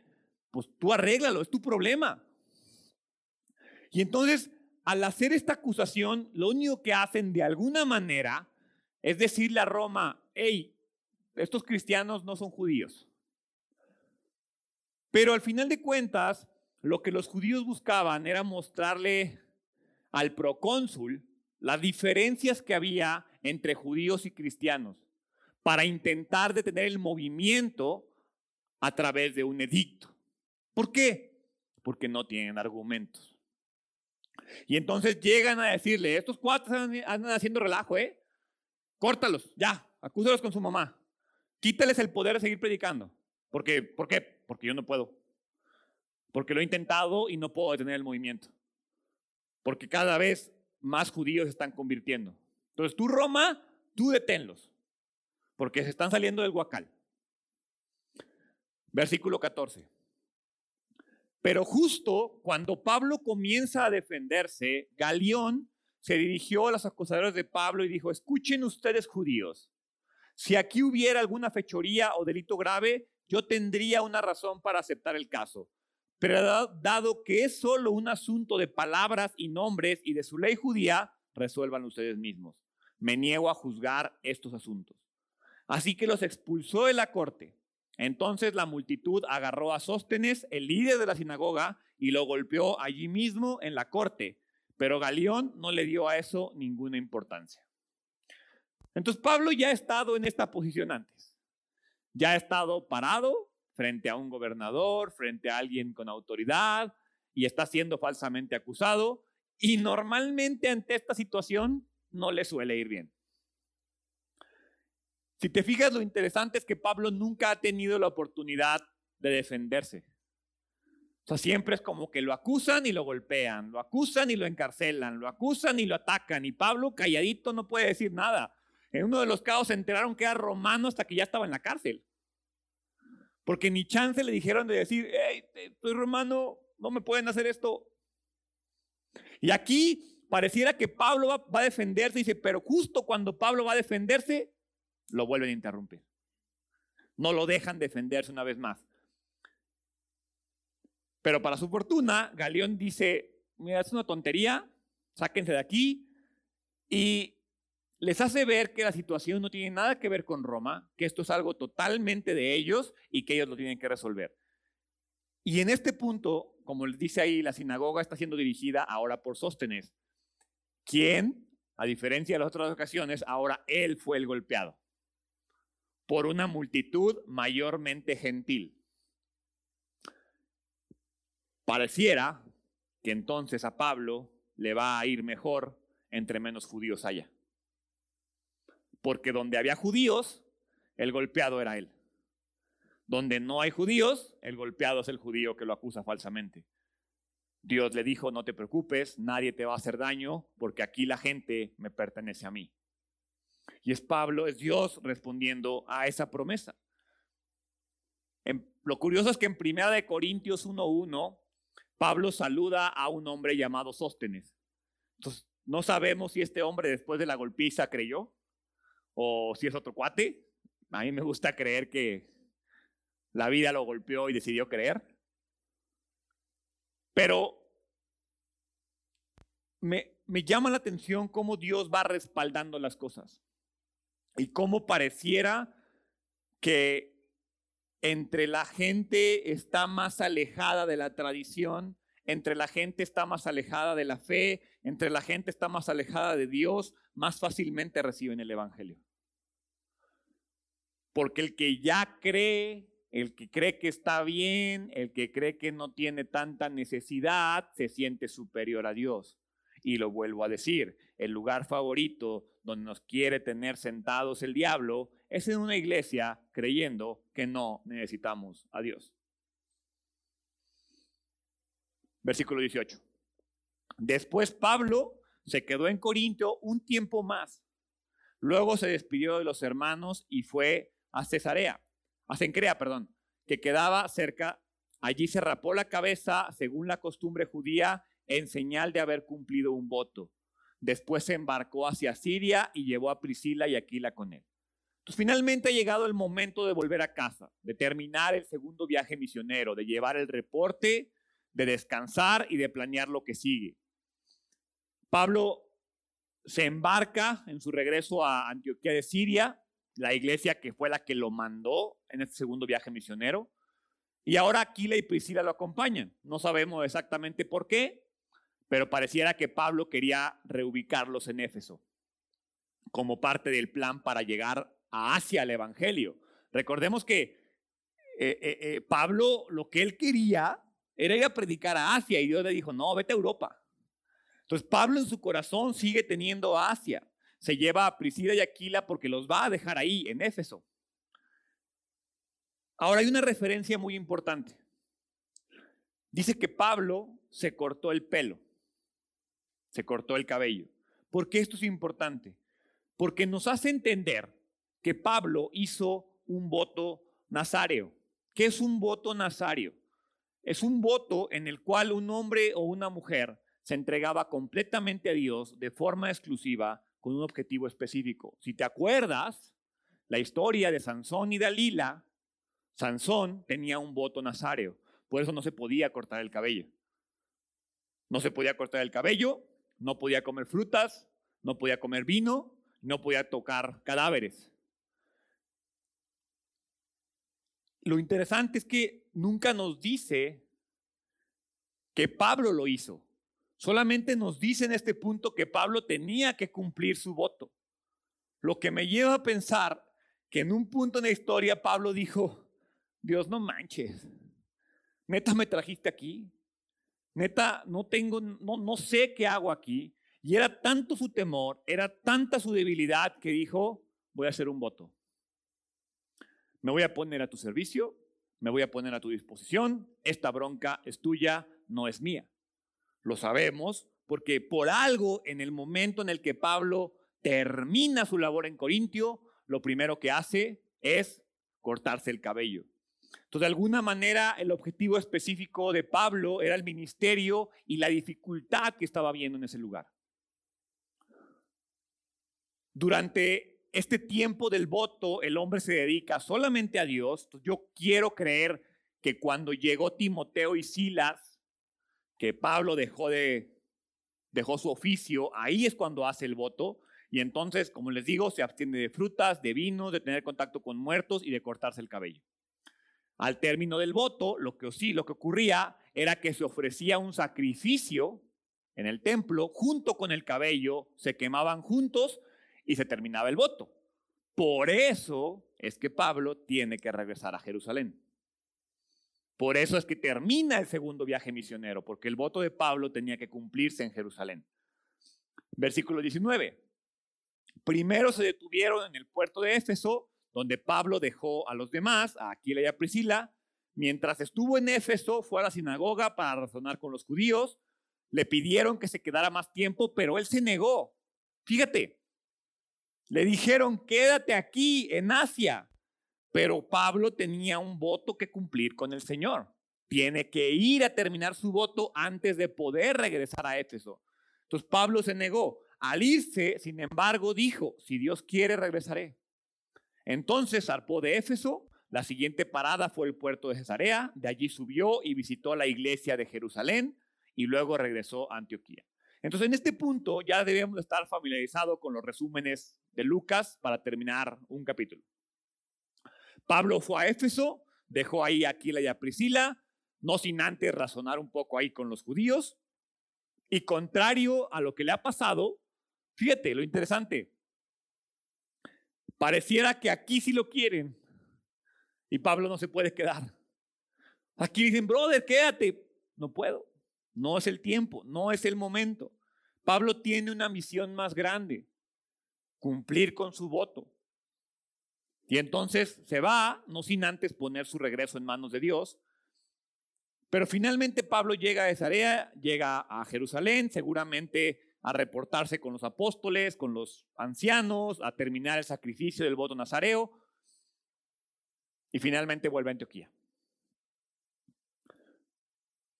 pues tú arréglalo, es tu problema. Y entonces, al hacer esta acusación, lo único que hacen de alguna manera es decirle a Roma, hey, estos cristianos no son judíos. Pero al final de cuentas, lo que los judíos buscaban era mostrarle al procónsul las diferencias que había entre judíos y cristianos para intentar detener el movimiento a través de un edicto. ¿Por qué? Porque no tienen argumentos. Y entonces llegan a decirle, estos cuatro andan haciendo relajo, ¿eh? Córtalos, ya, acúsalos con su mamá. Quítales el poder de seguir predicando. ¿Por? ¿Por qué? Porque yo no puedo. Porque lo he intentado y no puedo detener el movimiento. Porque cada vez más judíos están convirtiendo. Entonces tú Roma, tú deténlos. Porque se están saliendo del guacal. Versículo 14. Pero justo cuando Pablo comienza a defenderse, Galión se dirigió a los acusadores de Pablo y dijo, escuchen ustedes judíos, si aquí hubiera alguna fechoría o delito grave, yo tendría una razón para aceptar el caso. Pero dado que es solo un asunto de palabras y nombres y de su ley judía, resuelvan ustedes mismos. Me niego a juzgar estos asuntos. Así que los expulsó de la corte. Entonces la multitud agarró a Sóstenes, el líder de la sinagoga, y lo golpeó allí mismo en la corte. Pero Galión no le dio a eso ninguna importancia. Entonces Pablo ya ha estado en esta posición antes. Ya ha estado parado frente a un gobernador, frente a alguien con autoridad y está siendo falsamente acusado. Y normalmente ante esta situación no le suele ir bien. Si te fijas, lo interesante es que Pablo nunca ha tenido la oportunidad de defenderse. O sea, siempre es como que lo acusan y lo golpean, lo acusan y lo encarcelan, lo acusan y lo atacan. Y Pablo calladito no puede decir nada. En uno de los casos se enteraron que era romano hasta que ya estaba en la cárcel. Porque ni chance le dijeron de decir, hey, soy romano, no me pueden hacer esto. Y aquí pareciera que Pablo va, va a defenderse, dice, pero justo cuando Pablo va a defenderse, lo vuelven a interrumpir. No lo dejan defenderse una vez más. Pero para su fortuna, Galeón dice, mira, es una tontería, sáquense de aquí. Y les hace ver que la situación no tiene nada que ver con Roma, que esto es algo totalmente de ellos y que ellos lo tienen que resolver. Y en este punto, como les dice ahí, la sinagoga está siendo dirigida ahora por Sóstenes. quien, a diferencia de las otras ocasiones, ahora él fue el golpeado por una multitud mayormente gentil. Pareciera que entonces a Pablo le va a ir mejor entre menos judíos haya. Porque donde había judíos, el golpeado era él. Donde no hay judíos, el golpeado es el judío que lo acusa falsamente. Dios le dijo, no te preocupes, nadie te va a hacer daño, porque aquí la gente me pertenece a mí. Y es Pablo, es Dios respondiendo a esa promesa. lo curioso es que en Primera de Corintios 1.1, Pablo saluda a un hombre llamado Sóstenes. Entonces, no sabemos si este hombre después de la golpiza creyó o si es otro cuate. A mí me gusta creer que la vida lo golpeó y decidió creer. Pero me, me llama la atención cómo Dios va respaldando las cosas y cómo pareciera que entre la gente está más alejada de la tradición, entre la gente está más alejada de la fe, entre la gente está más alejada de Dios, más fácilmente reciben el Evangelio. Porque el que ya cree, el que cree que está bien, el que cree que no tiene tanta necesidad, se siente superior a Dios. Y lo vuelvo a decir, el lugar favorito donde nos quiere tener sentados el diablo es en una iglesia creyendo que no necesitamos a Dios. Versículo 18. Después Pablo se quedó en Corinto un tiempo más. Luego se despidió de los hermanos y fue a Cesarea, a Cencrea, perdón, que quedaba cerca. Allí se rapó la cabeza, según la costumbre judía, en señal de haber cumplido un voto. Después se embarcó hacia Siria y llevó a Priscila y Aquila con él. Entonces, finalmente ha llegado el momento de volver a casa, de terminar el segundo viaje misionero, de llevar el reporte, de descansar y de planear lo que sigue. Pablo se embarca en su regreso a Antioquía de Siria, la iglesia que fue la que lo mandó en este segundo viaje misionero. Y ahora Aquila y Priscila lo acompañan. No sabemos exactamente por qué, pero pareciera que Pablo quería reubicarlos en Éfeso como parte del plan para llegar a Asia al Evangelio. Recordemos que eh, eh, eh, Pablo lo que él quería era ir a predicar a Asia y Dios le dijo, no, vete a Europa. Entonces Pablo en su corazón sigue teniendo a Asia. Se lleva a Priscila y Aquila porque los va a dejar ahí, en Éfeso. Ahora hay una referencia muy importante. Dice que Pablo se cortó el pelo se cortó el cabello. ¿Por qué esto es importante? Porque nos hace entender que Pablo hizo un voto nazáreo. ¿Qué es un voto nazario? Es un voto en el cual un hombre o una mujer se entregaba completamente a Dios de forma exclusiva con un objetivo específico. Si te acuerdas, la historia de Sansón y Dalila, Sansón tenía un voto nazáreo, por eso no se podía cortar el cabello. No se podía cortar el cabello no podía comer frutas, no podía comer vino, no podía tocar cadáveres. Lo interesante es que nunca nos dice que Pablo lo hizo. Solamente nos dice en este punto que Pablo tenía que cumplir su voto. Lo que me lleva a pensar que en un punto en la historia Pablo dijo, Dios no manches, neta me trajiste aquí, Neta, no tengo, no, no sé qué hago aquí. Y era tanto su temor, era tanta su debilidad que dijo, voy a hacer un voto. Me voy a poner a tu servicio, me voy a poner a tu disposición, esta bronca es tuya, no es mía. Lo sabemos porque por algo en el momento en el que Pablo termina su labor en Corintio, lo primero que hace es cortarse el cabello. Entonces, de alguna manera, el objetivo específico de Pablo era el ministerio y la dificultad que estaba viendo en ese lugar. Durante este tiempo del voto, el hombre se dedica solamente a Dios. yo quiero creer que cuando llegó Timoteo y Silas, que Pablo dejó de dejó su oficio, ahí es cuando hace el voto. Y entonces, como les digo, se abstiene de frutas, de vino, de tener contacto con muertos y de cortarse el cabello. Al término del voto, lo que sí, lo que ocurría era que se ofrecía un sacrificio en el templo, junto con el cabello, se quemaban juntos y se terminaba el voto. Por eso es que Pablo tiene que regresar a Jerusalén. Por eso es que termina el segundo viaje misionero, porque el voto de Pablo tenía que cumplirse en Jerusalén. Versículo 19. Primero se detuvieron en el puerto de Éfeso, donde Pablo dejó a los demás, a Aquila y a Priscila. Mientras estuvo en Éfeso, fue a la sinagoga para razonar con los judíos. Le pidieron que se quedara más tiempo, pero él se negó. Fíjate, le dijeron, quédate aquí en Asia. Pero Pablo tenía un voto que cumplir con el Señor. Tiene que ir a terminar su voto antes de poder regresar a Éfeso. Entonces Pablo se negó. Al irse, sin embargo, dijo, si Dios quiere, regresaré. Entonces zarpó de Éfeso. La siguiente parada fue el puerto de Cesarea. De allí subió y visitó la iglesia de Jerusalén y luego regresó a Antioquía. Entonces, en este punto ya debemos estar familiarizados con los resúmenes de Lucas para terminar un capítulo. Pablo fue a Éfeso, dejó ahí a Aquila y a Priscila, no sin antes razonar un poco ahí con los judíos. Y contrario a lo que le ha pasado, fíjate lo interesante, pareciera que aquí sí lo quieren y Pablo no se puede quedar. Aquí dicen, brother, quédate. No puedo. No es el tiempo, no es el momento. Pablo tiene una misión más grande, cumplir con su voto. Y entonces se va, no sin antes poner su regreso en manos de Dios. Pero finalmente Pablo llega a Cesarea, llega a Jerusalén, seguramente a reportarse con los apóstoles, con los ancianos, a terminar el sacrificio del voto nazareo. Y finalmente vuelve a Antioquía.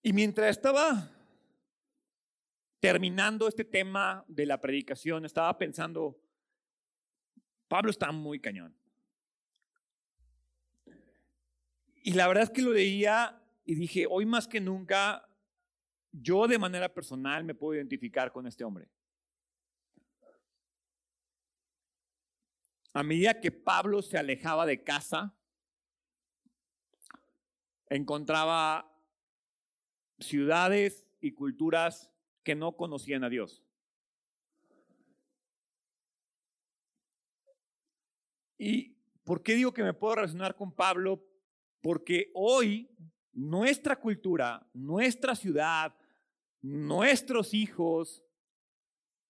Y mientras estaba terminando este tema de la predicación, estaba pensando, Pablo está muy cañón. Y la verdad es que lo leía y dije, hoy más que nunca, yo de manera personal me puedo identificar con este hombre. A medida que Pablo se alejaba de casa, encontraba ciudades y culturas que no conocían a Dios. ¿Y por qué digo que me puedo relacionar con Pablo? Porque hoy nuestra cultura, nuestra ciudad, nuestros hijos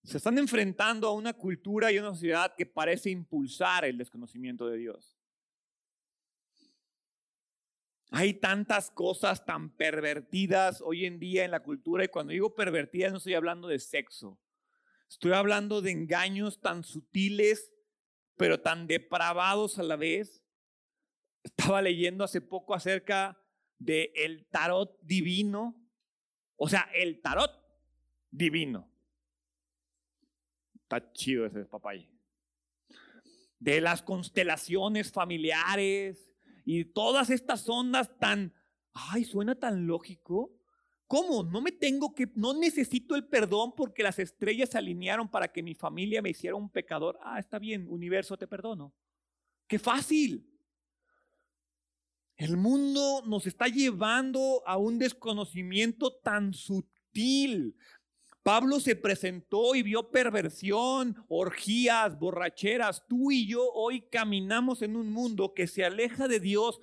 se están enfrentando a una cultura y a una sociedad que parece impulsar el desconocimiento de Dios. Hay tantas cosas tan pervertidas hoy en día en la cultura y cuando digo pervertidas no estoy hablando de sexo. Estoy hablando de engaños tan sutiles pero tan depravados a la vez. Estaba leyendo hace poco acerca de el tarot divino, o sea, el tarot divino. Está chido ese papay. De las constelaciones familiares, y todas estas ondas tan, ay, suena tan lógico. ¿Cómo? No me tengo que, no necesito el perdón porque las estrellas se alinearon para que mi familia me hiciera un pecador. Ah, está bien, universo, te perdono. Qué fácil. El mundo nos está llevando a un desconocimiento tan sutil, Pablo se presentó y vio perversión, orgías, borracheras. Tú y yo hoy caminamos en un mundo que se aleja de Dios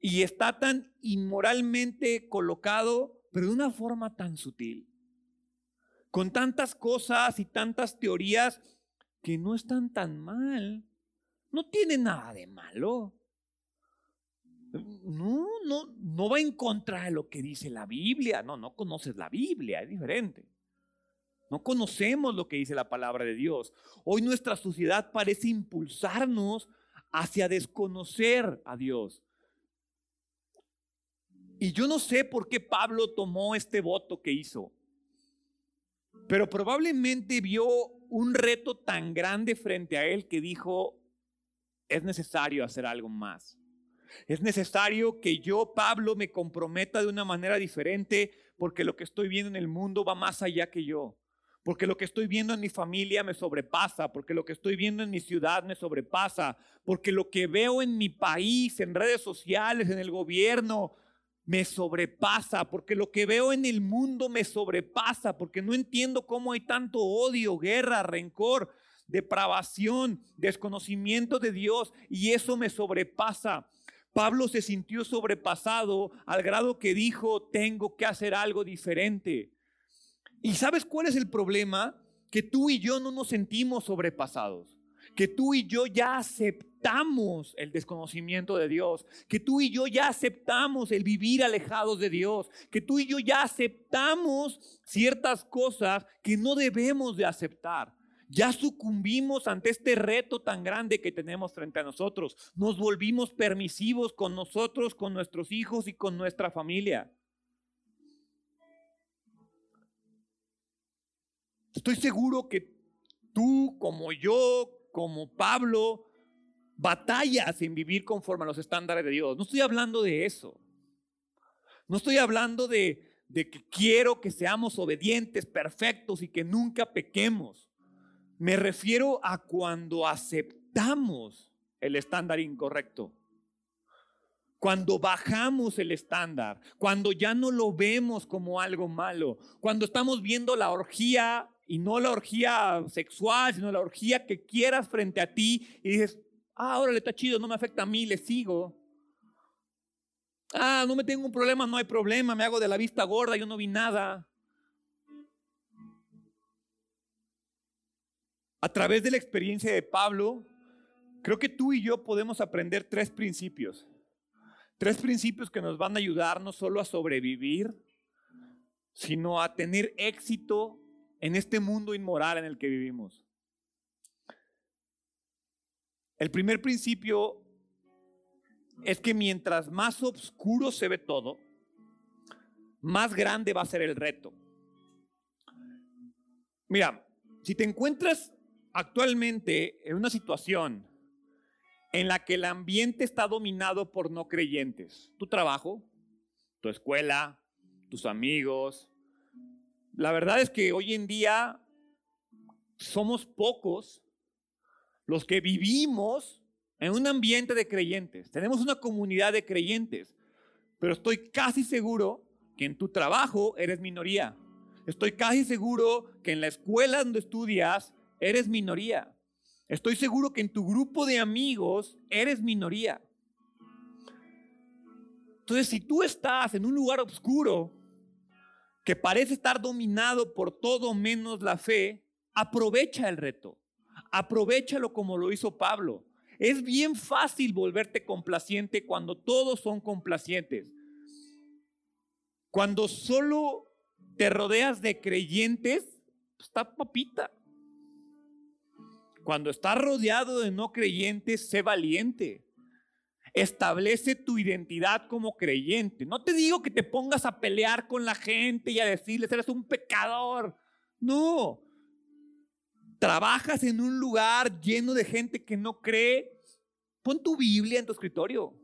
y está tan inmoralmente colocado, pero de una forma tan sutil. Con tantas cosas y tantas teorías que no están tan mal. No tiene nada de malo. No, no, no va en contra de lo que dice la Biblia. No, no conoces la Biblia, es diferente. No conocemos lo que dice la palabra de Dios. Hoy nuestra sociedad parece impulsarnos hacia desconocer a Dios. Y yo no sé por qué Pablo tomó este voto que hizo, pero probablemente vio un reto tan grande frente a él que dijo, es necesario hacer algo más. Es necesario que yo, Pablo, me comprometa de una manera diferente porque lo que estoy viendo en el mundo va más allá que yo porque lo que estoy viendo en mi familia me sobrepasa, porque lo que estoy viendo en mi ciudad me sobrepasa, porque lo que veo en mi país, en redes sociales, en el gobierno, me sobrepasa, porque lo que veo en el mundo me sobrepasa, porque no entiendo cómo hay tanto odio, guerra, rencor, depravación, desconocimiento de Dios, y eso me sobrepasa. Pablo se sintió sobrepasado al grado que dijo, tengo que hacer algo diferente. ¿Y sabes cuál es el problema? Que tú y yo no nos sentimos sobrepasados que tú y yo ya aceptamos el desconocimiento de Dios, que tú y yo ya aceptamos el vivir alejados de Dios, que tú y yo ya aceptamos ciertas cosas que no debemos de aceptar. Ya sucumbimos ante este reto tan grande que tenemos frente a nosotros. Nos volvimos permisivos con nosotros, con nuestros hijos y con nuestra familia. Estoy seguro que tú, como yo, como Pablo, batallas en vivir conforme a los estándares de Dios. No estoy hablando de eso. No estoy hablando de, que quiero que seamos obedientes, perfectos y que nunca pequemos. Me refiero a cuando aceptamos el estándar incorrecto. Cuando bajamos el estándar, cuando ya no lo vemos como algo malo, cuando estamos viendo la orgía y no la orgía sexual, sino la orgía que quieras frente a ti y dices, ah, órale, está chido, no me afecta a mí, le sigo. Ah, no me tengo un problema, no hay problema, me hago de la vista gorda, yo no vi nada. A través de la experiencia de Pablo, creo que tú y yo podemos aprender tres principios. Tres principios que nos van a ayudar no solo a sobrevivir, sino a tener éxito en este mundo inmoral en el que vivimos. El primer principio es que mientras más oscuro se ve todo, más grande va a ser el reto. Mira, si te encuentras actualmente en una situación en la que el ambiente está dominado por no creyentes, tu trabajo, tu escuela, tus amigos, la verdad es que hoy en día somos pocos los que vivimos en un ambiente de creyentes. Tenemos una comunidad de creyentes, pero estoy casi seguro que en tu trabajo eres minoría. Estoy casi seguro que en la escuela donde estudias eres minoría. Estoy seguro que en tu grupo de amigos eres minoría. Entonces, si tú estás en un lugar oscuro, que parece estar dominado por todo menos la fe, aprovecha el reto. Aprovechalo como lo hizo Pablo. Es bien fácil volverte complaciente cuando todos son complacientes. Cuando solo te rodeas de creyentes, está papita. Cuando estás rodeado de no creyentes, sé valiente. Establece tu identidad como creyente. No te digo que te pongas a pelear con la gente y a decirles, eres un pecador. No. Trabajas en un lugar lleno de gente que no cree. Pon tu Biblia en tu escritorio.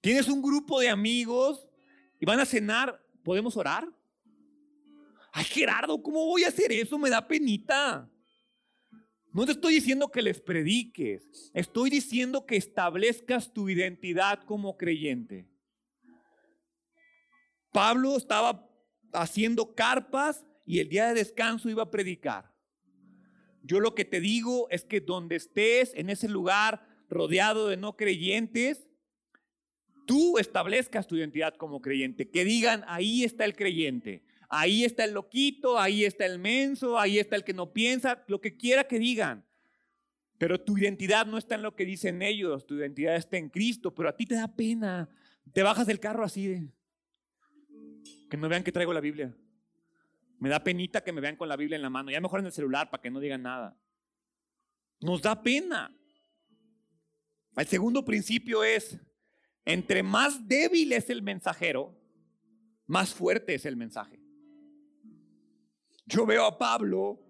Tienes un grupo de amigos y van a cenar. ¿Podemos orar? Ay, Gerardo, ¿cómo voy a hacer eso? Me da penita. No te estoy diciendo que les prediques, estoy diciendo que establezcas tu identidad como creyente. Pablo estaba haciendo carpas y el día de descanso iba a predicar. Yo lo que te digo es que donde estés en ese lugar rodeado de no creyentes, tú establezcas tu identidad como creyente. Que digan, ahí está el creyente. Ahí está el loquito, ahí está el menso, ahí está el que no piensa, lo que quiera que digan. Pero tu identidad no está en lo que dicen ellos, tu identidad está en Cristo, pero a ti te da pena. Te bajas del carro así de... Que no vean que traigo la Biblia. Me da penita que me vean con la Biblia en la mano. Ya mejor en el celular para que no digan nada. Nos da pena. El segundo principio es, entre más débil es el mensajero, más fuerte es el mensaje. Yo veo a Pablo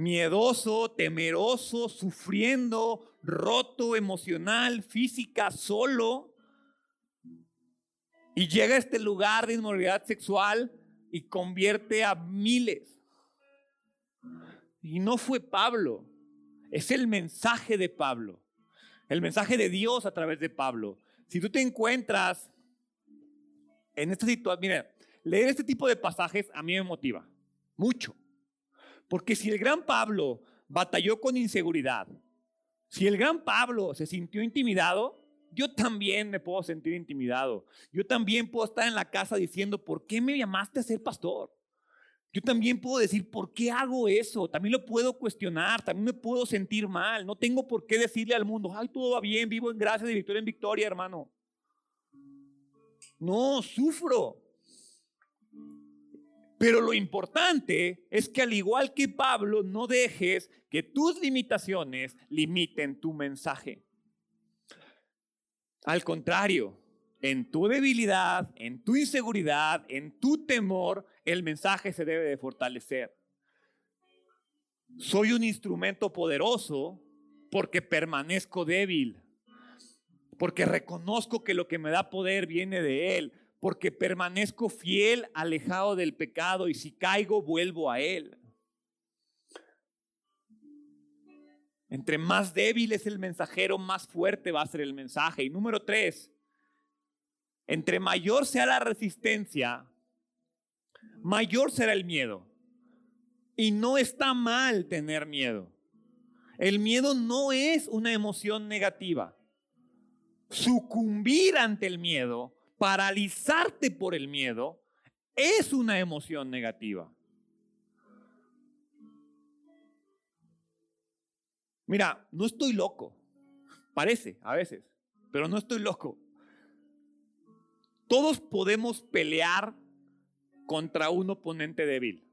miedoso, temeroso, sufriendo, roto emocional, física, solo. Y llega a este lugar de inmoralidad sexual y convierte a miles. Y no fue Pablo, es el mensaje de Pablo, el mensaje de Dios a través de Pablo. si tú te encuentras en esta situación, mira, leer este tipo de pasajes a mí me motiva mucho. Porque si el gran Pablo batalló con inseguridad, si el gran Pablo se sintió intimidado, yo también me puedo sentir intimidado. Yo también puedo estar en la casa diciendo, ¿por qué me llamaste a ser pastor? Yo también puedo decir, ¿por qué hago eso? También lo puedo cuestionar, también me puedo sentir mal. No tengo por qué decirle al mundo, ay, todo va bien, vivo en gracia, de victoria en victoria, hermano. No, sufro. Pero lo importante es que al igual que Pablo, no dejes que tus limitaciones limiten tu mensaje. Al contrario, en tu debilidad, en tu inseguridad, en tu temor, el mensaje se debe de fortalecer. Soy un instrumento poderoso porque permanezco débil, porque reconozco que lo que me da poder viene de Él, porque permanezco fiel, alejado del pecado y si caigo vuelvo a Él. Entre más débil es el mensajero, más fuerte va a ser el mensaje. Y número tres, entre mayor sea la resistencia, mayor será el miedo. Y no está mal tener miedo. El miedo no es una emoción negativa. Sucumbir ante el miedo paralizarte por el miedo es una emoción negativa. Mira, no estoy loco. Parece a veces, pero no estoy loco. Todos podemos pelear contra un oponente débil.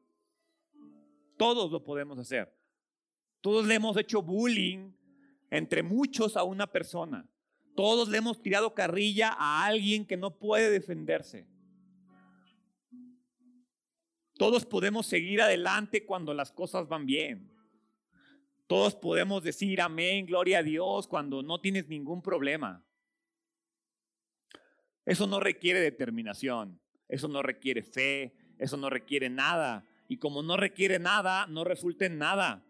Todos lo podemos hacer. Todos le hemos hecho bullying entre muchos a una persona. Todos le hemos tirado carrilla a alguien que no puede defenderse. Todos podemos seguir adelante cuando las cosas van bien. Todos podemos decir amén, gloria a Dios cuando no tienes ningún problema. Eso no requiere determinación, eso no requiere fe, eso no requiere nada. Y como no requiere nada, no resulta en nada.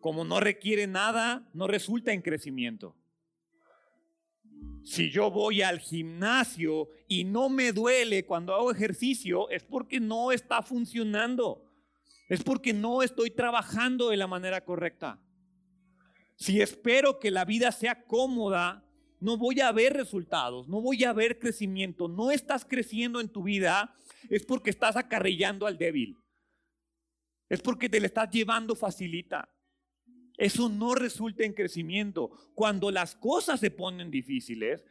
Como no requiere nada, no resulta en crecimiento. Si yo voy al gimnasio y no me duele cuando hago ejercicio, es porque no está funcionando. Es porque no estoy trabajando de la manera correcta. Si espero que la vida sea cómoda, no voy a ver resultados, no voy a ver crecimiento. No estás creciendo en tu vida, es porque estás acarrillando al débil. Es porque te le estás llevando facilita. Eso no resulta en crecimiento. Cuando las cosas se ponen difíciles,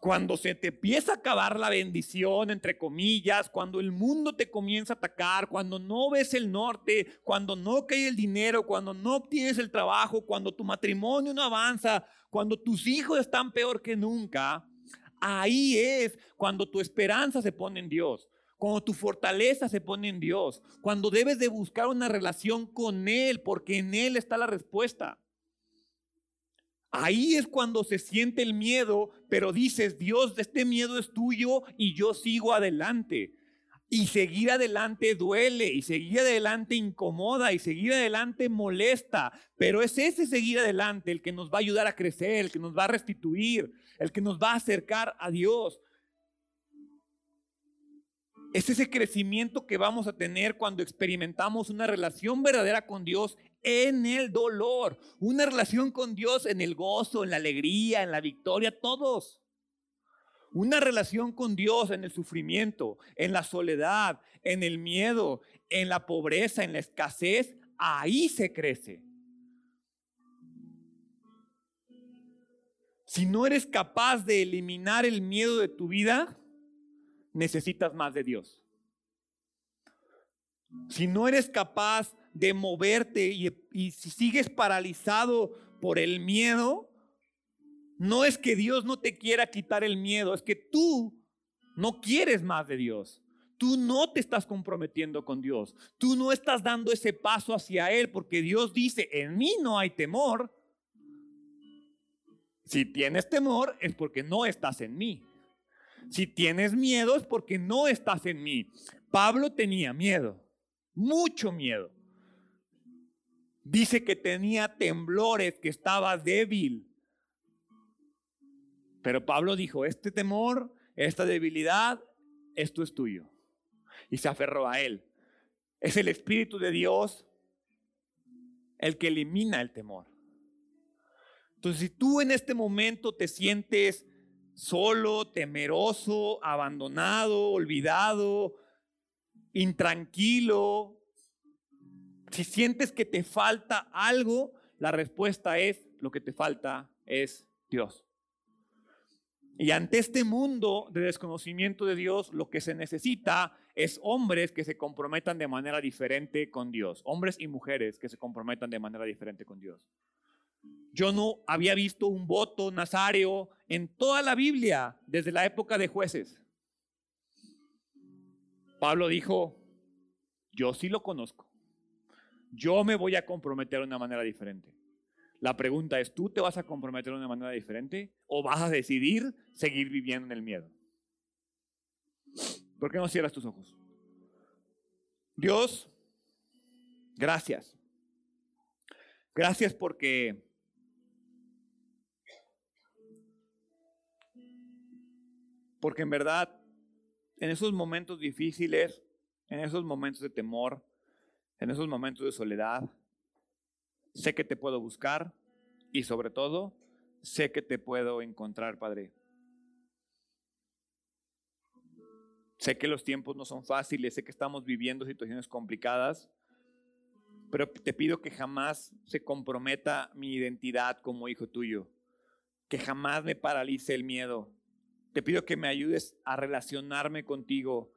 cuando se te empieza a acabar la bendición, entre comillas, cuando el mundo te comienza a atacar, cuando no ves el norte, cuando no cae el dinero, cuando no obtienes el trabajo, cuando tu matrimonio no avanza, cuando tus hijos están peor que nunca, ahí es cuando tu esperanza se pone en Dios cuando tu fortaleza se pone en Dios, cuando debes de buscar una relación con Él, porque en Él está la respuesta. Ahí es cuando se siente el miedo, pero dices, Dios, este miedo es tuyo y yo sigo adelante. Y seguir adelante duele, y seguir adelante incomoda, y seguir adelante molesta, pero es ese seguir adelante el que nos va a ayudar a crecer, el que nos va a restituir, el que nos va a acercar a Dios. Es ese crecimiento que vamos a tener cuando experimentamos una relación verdadera con Dios en el dolor, una relación con Dios en el gozo, en la alegría, en la victoria, todos. Una relación con Dios en el sufrimiento, en la soledad, en el miedo, en la pobreza, en la escasez, ahí se crece. Si no eres capaz de eliminar el miedo de tu vida, necesitas más de Dios. Si no eres capaz de moverte y, si sigues paralizado por el miedo, no es que Dios no te quiera quitar el miedo, es que tú no quieres más de Dios. Tú no te estás comprometiendo con Dios. Tú no estás dando ese paso hacia Él porque Dios dice, en mí no hay temor. Si tienes temor es porque no estás en mí. Si tienes miedo es porque no estás en mí. Pablo tenía miedo, mucho miedo. Dice que tenía temblores, que estaba débil. Pero Pablo dijo, este temor, esta debilidad, esto es tuyo. Y se aferró a él. Es el Espíritu de Dios el que elimina el temor. Entonces, si tú en este momento te sientes solo, temeroso, abandonado, olvidado, intranquilo, si sientes que te falta algo, la respuesta es, lo que te falta es Dios. Y ante este mundo de desconocimiento de Dios, lo que se necesita es hombres que se comprometan de manera diferente con Dios, hombres y mujeres que se comprometan de manera diferente con Dios. Yo no había visto un voto nazario en toda la Biblia desde la época de jueces. Pablo dijo, yo sí lo conozco. Yo me voy a comprometer de una manera diferente. La pregunta es, ¿tú te vas a comprometer de una manera diferente o vas a decidir seguir viviendo en el miedo? ¿Por qué no cierras tus ojos? Dios, gracias. Gracias porque porque en verdad en esos momentos difíciles, en esos momentos de temor, en esos momentos de soledad, sé que te puedo buscar y sobre todo sé que te puedo encontrar, Padre. Sé que los tiempos no son fáciles, sé que estamos viviendo situaciones complicadas, pero te pido que jamás se comprometa mi identidad como hijo tuyo, que jamás me paralice el miedo. Te pido que me ayudes a relacionarme contigo,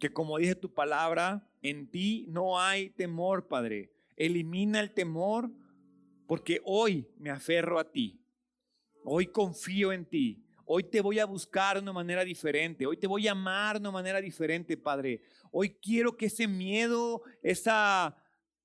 que como dice tu palabra, en ti no hay temor, Padre. Elimina el temor porque hoy me aferro a ti. Hoy confío en ti. Hoy te voy a buscar de una manera diferente. Hoy te voy a amar de una manera diferente, Padre. Hoy quiero que ese miedo, esa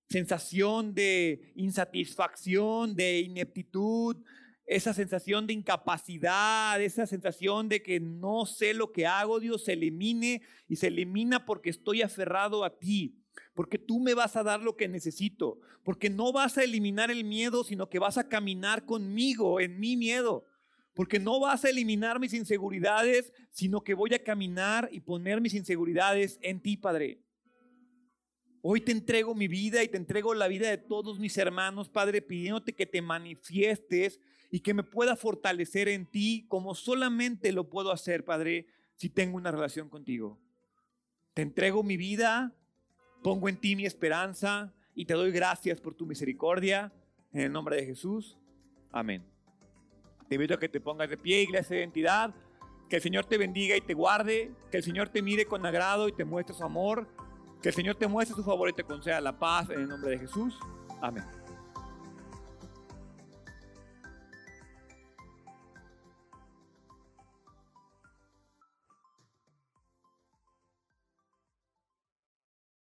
sensación de insatisfacción, de ineptitud, esa sensación de incapacidad, esa sensación de que no sé lo que hago, Dios, se elimine y se elimina porque estoy aferrado a ti porque tú me vas a dar lo que necesito, porque no vas a eliminar el miedo, sino que vas a caminar conmigo en mi miedo porque no vas a eliminar mis inseguridades, sino que voy a caminar y poner mis inseguridades en ti, Padre. Hoy te entrego mi vida y te entrego la vida de todos mis hermanos, Padre, pidiéndote que te manifiestes y que me pueda fortalecer en ti como solamente lo puedo hacer, Padre, si tengo una relación contigo. Te entrego mi vida, pongo en ti mi esperanza y te doy gracias por tu misericordia. En el nombre de Jesús. Amén. Te invito a que te pongas de pie, iglesia de identidad. Que el Señor te bendiga y te guarde. Que el Señor te mire con agrado y te muestre su amor. Que el Señor te muestre su favor y te conceda la paz en el nombre de Jesús. Amén.